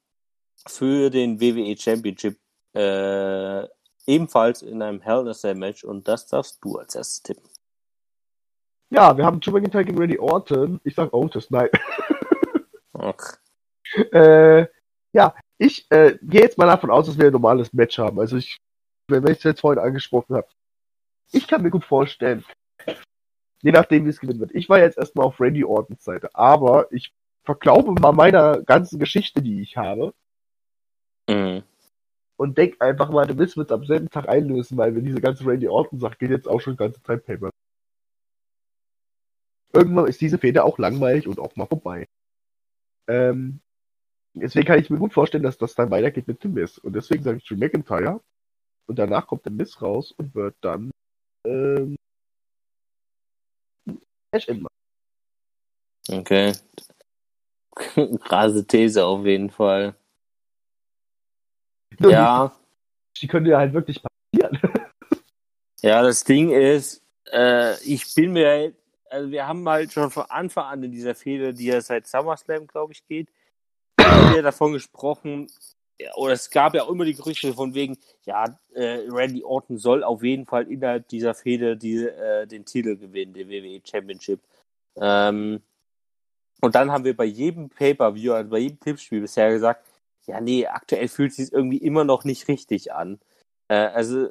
Speaker 2: für den WWE Championship. Äh, ebenfalls in einem Hell in a Cell Match und das darfst du als erstes tippen.
Speaker 3: Ja, wir haben Drew McIntyre gegen Randy Orton. Ich sag Otis, nein.
Speaker 2: Ach,
Speaker 3: äh, ja, ich äh, gehe jetzt mal davon aus, dass wir ein normales Match haben. Also ich, wenn ich es jetzt vorhin angesprochen habe, ich kann mir gut vorstellen, je nachdem, wie es gewinnen wird. Ich war jetzt erstmal auf Randy Ortons Seite, aber ich verglaube mal meiner ganzen Geschichte, die ich habe,
Speaker 2: mhm.
Speaker 3: und denk einfach mal, der Miss wird am selben Tag einlösen, weil wenn diese ganze Randy Orton-Sache geht jetzt auch schon ganze Zeit Paper. Irgendwann ist diese Feder auch langweilig und auch mal vorbei. Ähm, deswegen kann ich mir gut vorstellen, dass das dann weitergeht mit dem Miss. Und deswegen sage ich Drew McIntyre. Und danach kommt der Miss raus und wird dann ähm, Cash in machen.
Speaker 2: Okay. Krasse These auf jeden Fall. Ja,
Speaker 3: Die, die könnte ja halt wirklich passieren.
Speaker 2: ja, das Ding ist, äh, ich bin mir, also wir haben halt schon von Anfang an in dieser Fehde, die ja seit SummerSlam, glaube ich, geht, haben wir davon gesprochen, oder es gab ja auch immer die Gerüchte von wegen, ja, äh, Randy Orton soll auf jeden Fall innerhalb dieser Fehde die, äh, den Titel gewinnen, den WWE Championship. Ähm, und dann haben wir bei jedem Pay-Per-View, also bei jedem Tippspiel bisher gesagt, ja, nee, aktuell fühlt es sich irgendwie immer noch nicht richtig an. Äh, also,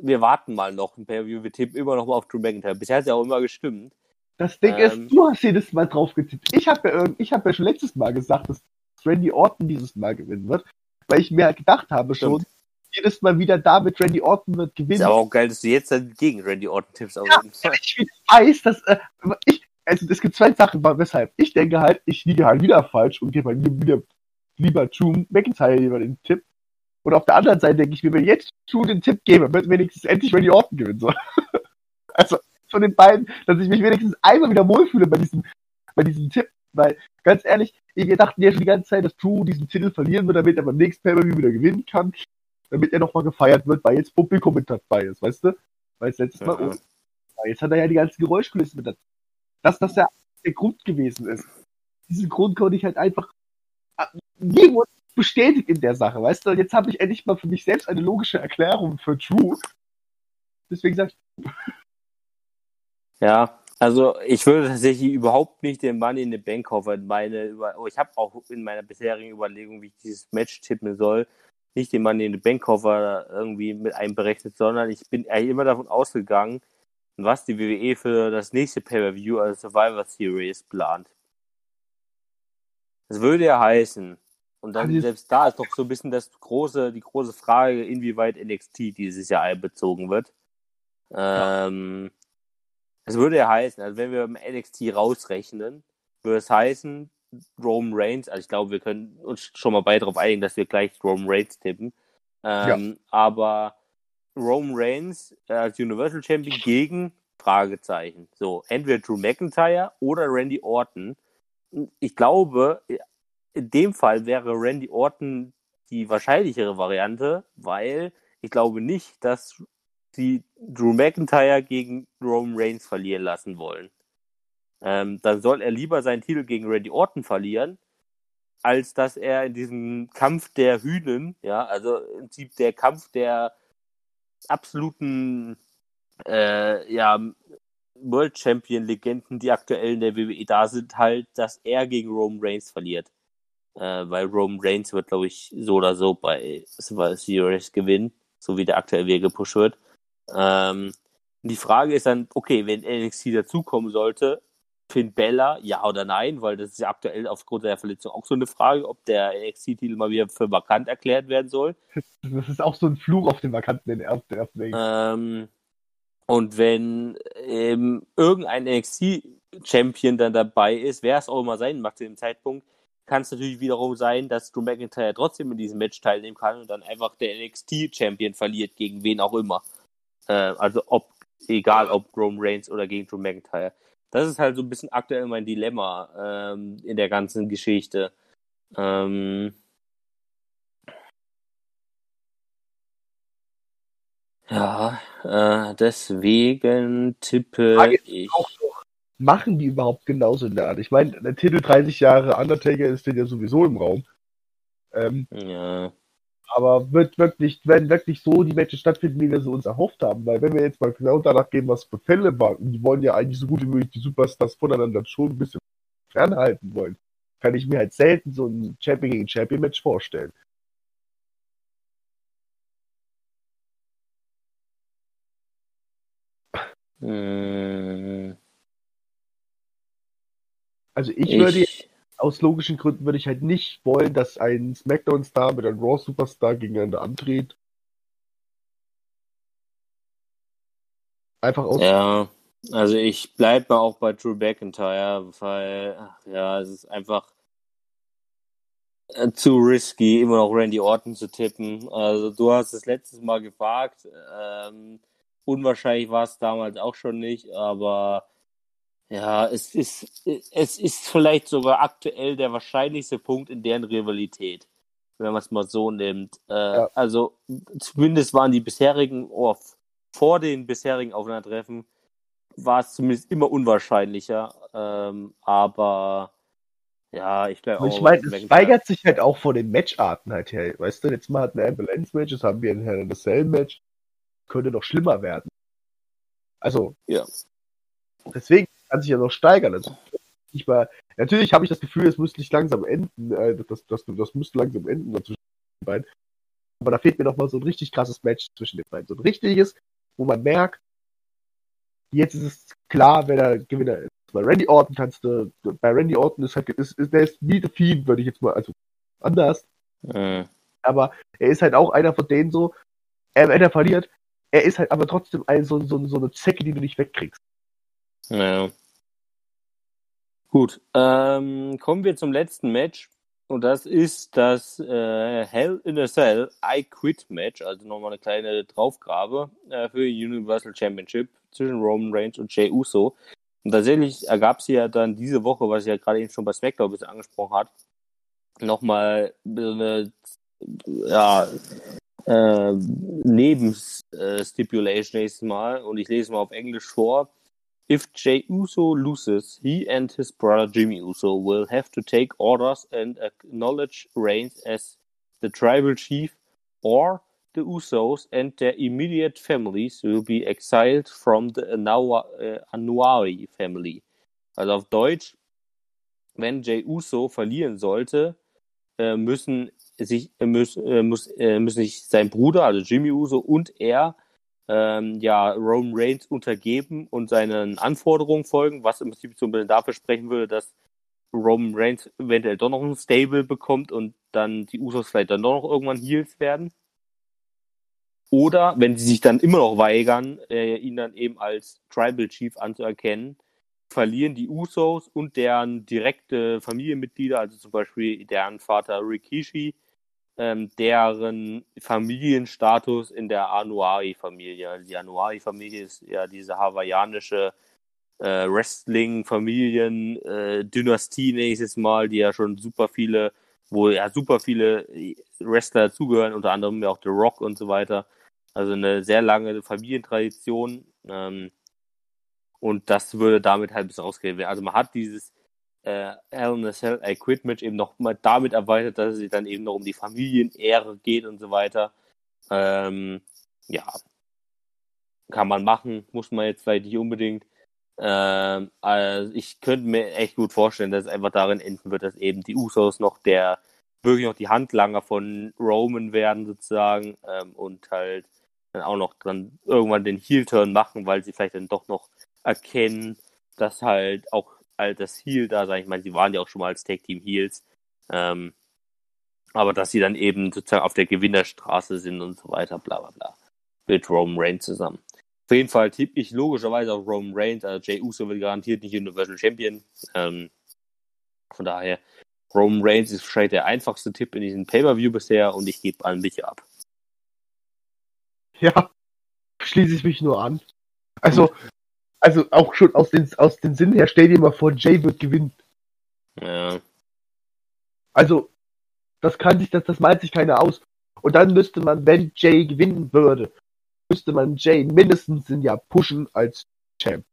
Speaker 2: wir warten mal noch ein Pay-Per-View, wir tippen immer noch mal auf Drew McIntyre. Bisher hat es ja auch immer gestimmt.
Speaker 3: Das Ding
Speaker 2: Ähm.
Speaker 3: ist, du hast jedes Mal drauf getippt. Ich habe ja, ich hab ja schon letztes Mal gesagt, dass Randy Orton dieses Mal gewinnen wird, weil ich mir halt gedacht habe schon, jedes Mal wieder damit Randy Orton wird
Speaker 2: Ist
Speaker 3: gewinnen.
Speaker 2: aber auch geil, dass du jetzt dann gegen Randy Orton tippst.
Speaker 3: Ja, ich weiß, dass äh, ich, also es gibt zwei Sachen, weshalb ich denke halt, ich liege halt wieder falsch und gebe halt wieder lieber Drew McIntyre lieber den Tipp. Und auf der anderen Seite denke ich mir, wenn ich jetzt Drew den Tipp gebe, wird wenigstens endlich Randy Orton gewinnen soll. also von den beiden, dass ich mich wenigstens einmal wieder wohlfühle bei diesem, bei diesem Tipp, weil ganz ehrlich, wir dachten ja schon die ganze Zeit, dass Drew diesen Titel verlieren wird, damit er beim nächsten Pay-Per-View wieder gewinnen kann, damit er nochmal gefeiert wird, weil jetzt Publikum mit dabei ist, weißt du? Weil es letztes Mal
Speaker 2: Ja.
Speaker 3: ja, Jetzt hat er ja die ganzen Geräuschkulissen mit dazu. Dass das ja der Grund gewesen ist. Diesen Grund konnte ich halt einfach äh, nie wurde bestätigt in der Sache, weißt du? Und jetzt habe ich endlich mal für mich selbst eine logische Erklärung für Drew. Deswegen sag ich,
Speaker 2: Ja, also ich würde tatsächlich überhaupt nicht den Money in the Bank Koffer in meine oh, ich habe auch in meiner bisherigen Überlegung, wie ich dieses Match tippen soll, nicht den Money in the Bank Koffer irgendwie mit einberechnet, sondern ich bin eigentlich immer davon ausgegangen, was die WWE für das nächste Pay-Per-View als Survivor Series plant. Das würde ja heißen, und dann
Speaker 3: die-
Speaker 2: selbst da ist doch so ein bisschen das große, die große Frage, inwieweit NXT dieses Jahr einbezogen wird. Ähm, es würde ja heißen, also wenn wir NXT rausrechnen, würde es heißen, Roman Reigns, also ich glaube, wir können uns schon mal beide darauf einigen, dass wir gleich Roman Reigns tippen. Ähm, Aber Roman Reigns äh, als Universal Champion gegen Fragezeichen. So, entweder Drew McIntyre oder Randy Orton. Ich glaube, in dem Fall wäre Randy Orton die wahrscheinlichere Variante, weil ich glaube nicht, dass sie Drew McIntyre gegen Roman Reigns verlieren lassen wollen. Ähm, dann soll er lieber seinen Titel gegen Randy Orton verlieren, als dass er in diesem Kampf der Hühnen, ja, also im Prinzip der Kampf der absoluten äh, ja, World Champion Legenden, die aktuell in der WWE da sind, halt, dass er gegen Roman Reigns verliert. Äh, weil Roman Reigns wird, glaube ich, so oder so bei Survivor Series gewinnen, so wie der aktuell Weg gepusht wird. Ähm, die Frage ist dann, okay, wenn NXT dazukommen sollte, Finn Bella, ja oder nein, weil das ist ja aktuell aufgrund der Verletzung auch so eine Frage, ob der NXT-Titel mal wieder für vakant erklärt werden soll.
Speaker 3: Das ist auch so ein Fluch auf den Vakanten in ersten, ersten
Speaker 2: ähm, Und wenn ähm, irgendein NXT-Champion dann dabei ist, wer es auch immer sein mag zu dem Zeitpunkt, kann es natürlich wiederum sein, dass Drew McIntyre trotzdem in diesem Match teilnehmen kann und dann einfach der NXT-Champion verliert, gegen wen auch immer. Äh, also ob, egal ob Roman Reigns oder gegen Drew McIntyre. Das ist halt so ein bisschen aktuell mein Dilemma ähm, in der ganzen Geschichte. Ähm, ja, äh, deswegen tippe ich. Auch
Speaker 3: noch, machen die überhaupt genauso in der Art? Ich meine, der Titel 30 Jahre Undertaker ist denn ja sowieso im Raum. Ähm,
Speaker 2: ja.
Speaker 3: Aber wird wirklich, werden wirklich so die Matches stattfinden, wie wir sie uns erhofft haben? Weil wenn wir jetzt mal genau danach gehen, was für Fälle waren, die wollen ja eigentlich so gut wie möglich die Superstars voneinander schon ein bisschen fernhalten wollen, kann ich mir halt selten so ein Champion gegen Champion Match vorstellen.
Speaker 2: Hm.
Speaker 3: Also ich, ich würde aus logischen Gründen würde ich halt nicht wollen, dass ein SmackDown-Star mit einem Raw-Superstar gegeneinander antritt.
Speaker 2: Einfach aus. Ja, also ich bleibe auch bei Drew McIntyre, weil, ja, es ist einfach äh, zu risky, immer noch Randy Orton zu tippen. Also du hast es letztes Mal gefragt. Ähm, unwahrscheinlich war es damals auch schon nicht, aber ja, es ist, es ist vielleicht sogar aktuell der wahrscheinlichste Punkt in deren Rivalität, wenn man es mal so nimmt. Äh, ja. Also zumindest waren die bisherigen, oh, vor den bisherigen Aufeinandertreffen, war es zumindest immer unwahrscheinlicher. Ähm, aber ja, ich glaube
Speaker 3: auch. Ich meine, es steigert sich halt auch vor den Matcharten halt her. Weißt du, jetzt mal hat eine Ambulance-Match, jetzt haben wir ein Hell in the Cell-Match. Könnte noch schlimmer werden. Also,
Speaker 2: ja.
Speaker 3: deswegen kann sich ja noch steigern. Also, ich mal, natürlich habe ich das Gefühl, es müsste nicht langsam enden, äh, das, das, das müsste langsam enden zwischen den beiden. Aber da fehlt mir noch mal so ein richtig krasses Match zwischen den beiden. So ein richtiges, wo man merkt, jetzt ist es klar, wer der Gewinner ist. Bei Randy Orton kannst du, bei Randy Orton ist halt, ist, ist, der ist wie The Fiend, würde ich jetzt mal, also anders.
Speaker 2: Mhm.
Speaker 3: Aber er ist halt auch einer von denen so, er, wenn er verliert, er ist halt aber trotzdem ein, so, so, so eine Zecke, die du nicht wegkriegst.
Speaker 2: Ja. Gut, ähm, kommen wir zum letzten Match. Und das ist das äh, Hell in a Cell I Quit Match, also nochmal eine kleine Draufgrabe äh, für Universal Championship zwischen Roman Reigns und Jey Uso. Und tatsächlich ergab sie ja dann diese Woche, was ich ja gerade eben schon bei SmackDown ein angesprochen hat, nochmal eine ja, äh, Nebenstipulation nächstes Mal. Und ich lese mal auf Englisch vor. If Jey Uso loses, he and his brother Jimmy Uso will have to take orders and acknowledge Reigns as the tribal chief, or the Usos and their immediate families will be exiled from the Anuari family. Also auf Deutsch, wenn Jey Uso verlieren sollte, äh, müssen sich äh, äh, muss, müssen sich sein Bruder, also Jimmy Uso und er ähm, ja, Roman Reigns untergeben und seinen Anforderungen folgen, was im Prinzip so ein bisschen dafür sprechen würde, dass Roman Reigns eventuell doch noch ein Stable bekommt und dann die Usos vielleicht dann doch noch irgendwann Heels werden. Oder wenn sie sich dann immer noch weigern, äh, ihn dann eben als Tribal Chief anzuerkennen, verlieren die Usos und deren direkte Familienmitglieder, also zum Beispiel deren Vater Rikishi, ähm, deren Familienstatus in der Anuari-Familie. Also die Anuari-Familie ist ja diese hawaiianische äh, Wrestling-Familien-Dynastie, äh, nächstes Mal, die ja schon super viele, wo ja super viele Wrestler zugehören, unter anderem ja auch The Rock und so weiter. Also eine sehr lange Familientradition. Ähm, und das würde damit halt ausgewählt werden. Also man hat dieses äh, Hell in a Cell I Quit Match eben noch mal damit erweitert, dass es dann eben noch um die Familienehre geht und so weiter. Ähm, ja, kann man machen, muss man jetzt vielleicht nicht unbedingt. Ähm, also ich könnte mir echt gut vorstellen, dass es einfach darin enden wird, dass eben die Usos noch der wirklich noch die Handlanger von Roman werden sozusagen ähm, und halt dann auch noch dann irgendwann den Heel-Turn machen, weil sie vielleicht dann doch noch erkennen, dass halt auch halt das Heel da, sag ich mal, sie waren ja auch schon mal als Tag Team Heels, ähm, aber dass sie dann eben sozusagen auf der Gewinnerstraße sind und so weiter, bla bla bla, mit Roman Reigns zusammen. Auf jeden Fall tippe ich logischerweise auf Roman Reigns, also Jay Uso wird garantiert nicht Universal Champion, ähm, von daher Roman Reigns ist wahrscheinlich der einfachste Tipp in diesem Pay-Per-View bisher und ich gebe an mich ab.
Speaker 3: Ja, schließe ich mich nur an. Also, also auch schon aus den, aus den Sinn her, stell dir mal vor, Jay wird gewinnen.
Speaker 2: Ja.
Speaker 3: Also, das kann sich, das, das malt sich keiner aus. Und dann müsste man, wenn Jay gewinnen würde, müsste man Jay mindestens ein Jahr pushen als Champ.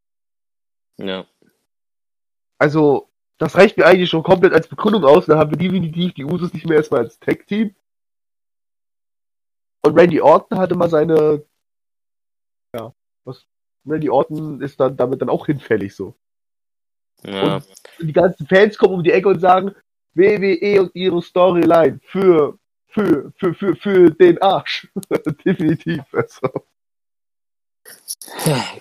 Speaker 2: Ja.
Speaker 3: Also, das reicht mir eigentlich schon komplett als Begründung aus. Da haben wir definitiv die Usos nicht mehr erstmal als Tag-Team. Und Randy Orton hatte mal seine, ja, was, Randy Orton ist dann damit dann auch hinfällig so.
Speaker 2: Ja.
Speaker 3: Und die ganzen Fans kommen um die Ecke und sagen, WWE und ihre Storyline für, für, für, für, für den Arsch. Definitiv. Also.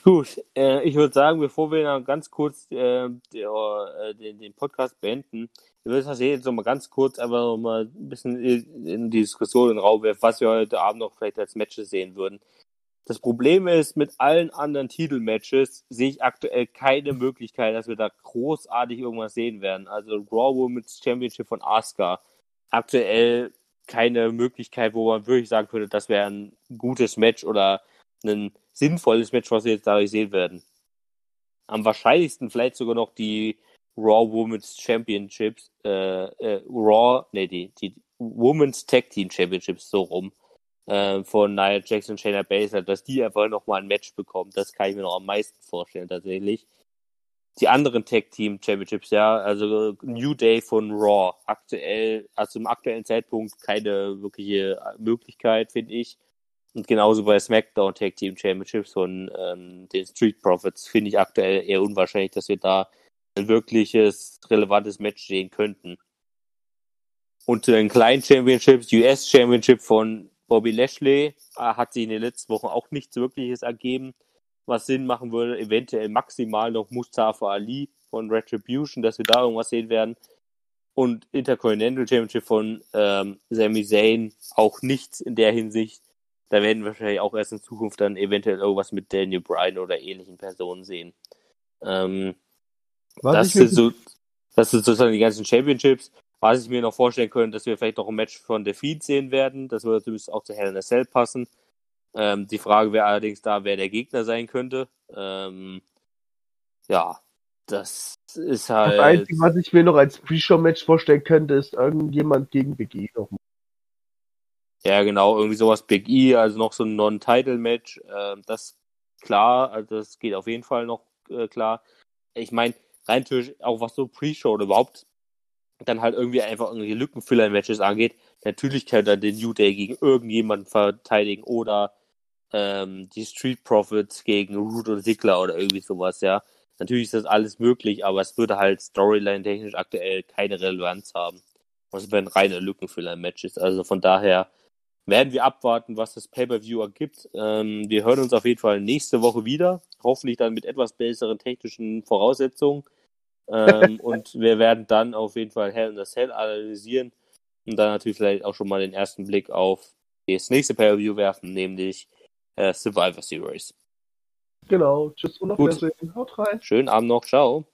Speaker 2: Gut, äh, ich würde sagen, bevor wir dann ganz kurz äh, der, äh, den, den Podcast beenden, wir würden das jetzt noch mal ganz kurz einfach noch mal ein bisschen in die Diskussion in den Raum werfen, was wir heute Abend noch vielleicht als Matches sehen würden. Das Problem ist, mit allen anderen Titelmatches sehe ich aktuell keine Möglichkeit, dass wir da großartig irgendwas sehen werden. Also Raw Women's Championship von Asuka. Aktuell keine Möglichkeit, wo man wirklich sagen könnte, das wäre ein gutes Match oder ein sinnvolles Match, was wir jetzt dadurch sehen werden. Am wahrscheinlichsten vielleicht sogar noch die Raw Women's Championships, äh, äh, Raw, nee, die, die Women's Tag Team Championships so rum äh, von Nia Jackson und Shayna Baszler, dass die einfach nochmal ein Match bekommen. Das kann ich mir noch am meisten vorstellen tatsächlich. Die anderen Tag Team Championships, ja, also New Day von Raw, aktuell, also zum aktuellen Zeitpunkt keine wirkliche Möglichkeit, finde ich. Und genauso bei SmackDown Tag Team Championships von ähm, den Street Profits finde ich aktuell eher unwahrscheinlich, dass wir da ein wirkliches, relevantes Match sehen könnten. Und zu den kleinen Championships, US Championship von Bobby Lashley, äh, hat sich in den letzten Wochen auch nichts wirkliches ergeben, was Sinn machen würde. Eventuell maximal noch Mustafa Ali von Retribution, dass wir da irgendwas sehen werden. Und Intercontinental Championship von ähm, Sami Zayn auch nichts in der Hinsicht. Da werden wir wahrscheinlich auch erst in Zukunft dann eventuell irgendwas mit Daniel Bryan oder ähnlichen Personen sehen. Ähm, das, sind so, das sind sozusagen die ganzen Championships. Was ich mir noch vorstellen könnte, dass wir vielleicht noch ein Match von Feed sehen werden. Das würde natürlich auch zu Hell in a Cell passen. Ähm, die Frage wäre allerdings da, wer der Gegner sein könnte. Ähm, ja, das ist halt.
Speaker 3: Das Einzige, was ich mir noch als Pre-Show-Match vorstellen könnte, ist irgendjemand gegen Big E nochmal.
Speaker 2: Ja, genau, irgendwie sowas Big E, also noch so ein Non-Title-Match. Ähm, das klar, also das geht auf jeden Fall noch äh, klar. Ich meine, rein natürlich auch was so Pre-Show oder überhaupt dann halt irgendwie einfach irgendwie Lückenfüller-Matches angeht, natürlich kann er den New Day gegen irgendjemanden verteidigen oder ähm, die Street Profits gegen Root und Ziggler oder irgendwie sowas, ja. Natürlich ist das alles möglich, aber es würde halt Storyline-technisch aktuell keine Relevanz haben. Das wären reine Lückenfüller-Matches. Also von daher werden wir abwarten, was das Pay-Per-View ergibt. Ähm, wir hören uns auf jeden Fall nächste Woche wieder. Hoffentlich dann mit etwas besseren technischen Voraussetzungen. Ähm, und wir werden dann auf jeden Fall Hell in the Cell analysieren und dann natürlich vielleicht auch schon mal den ersten Blick auf das nächste Pay-Per-View werfen, nämlich äh, Survivor Series.
Speaker 3: Genau. Tschüss und auf Wiedersehen. Haut rein.
Speaker 2: Schönen Abend noch. Ciao.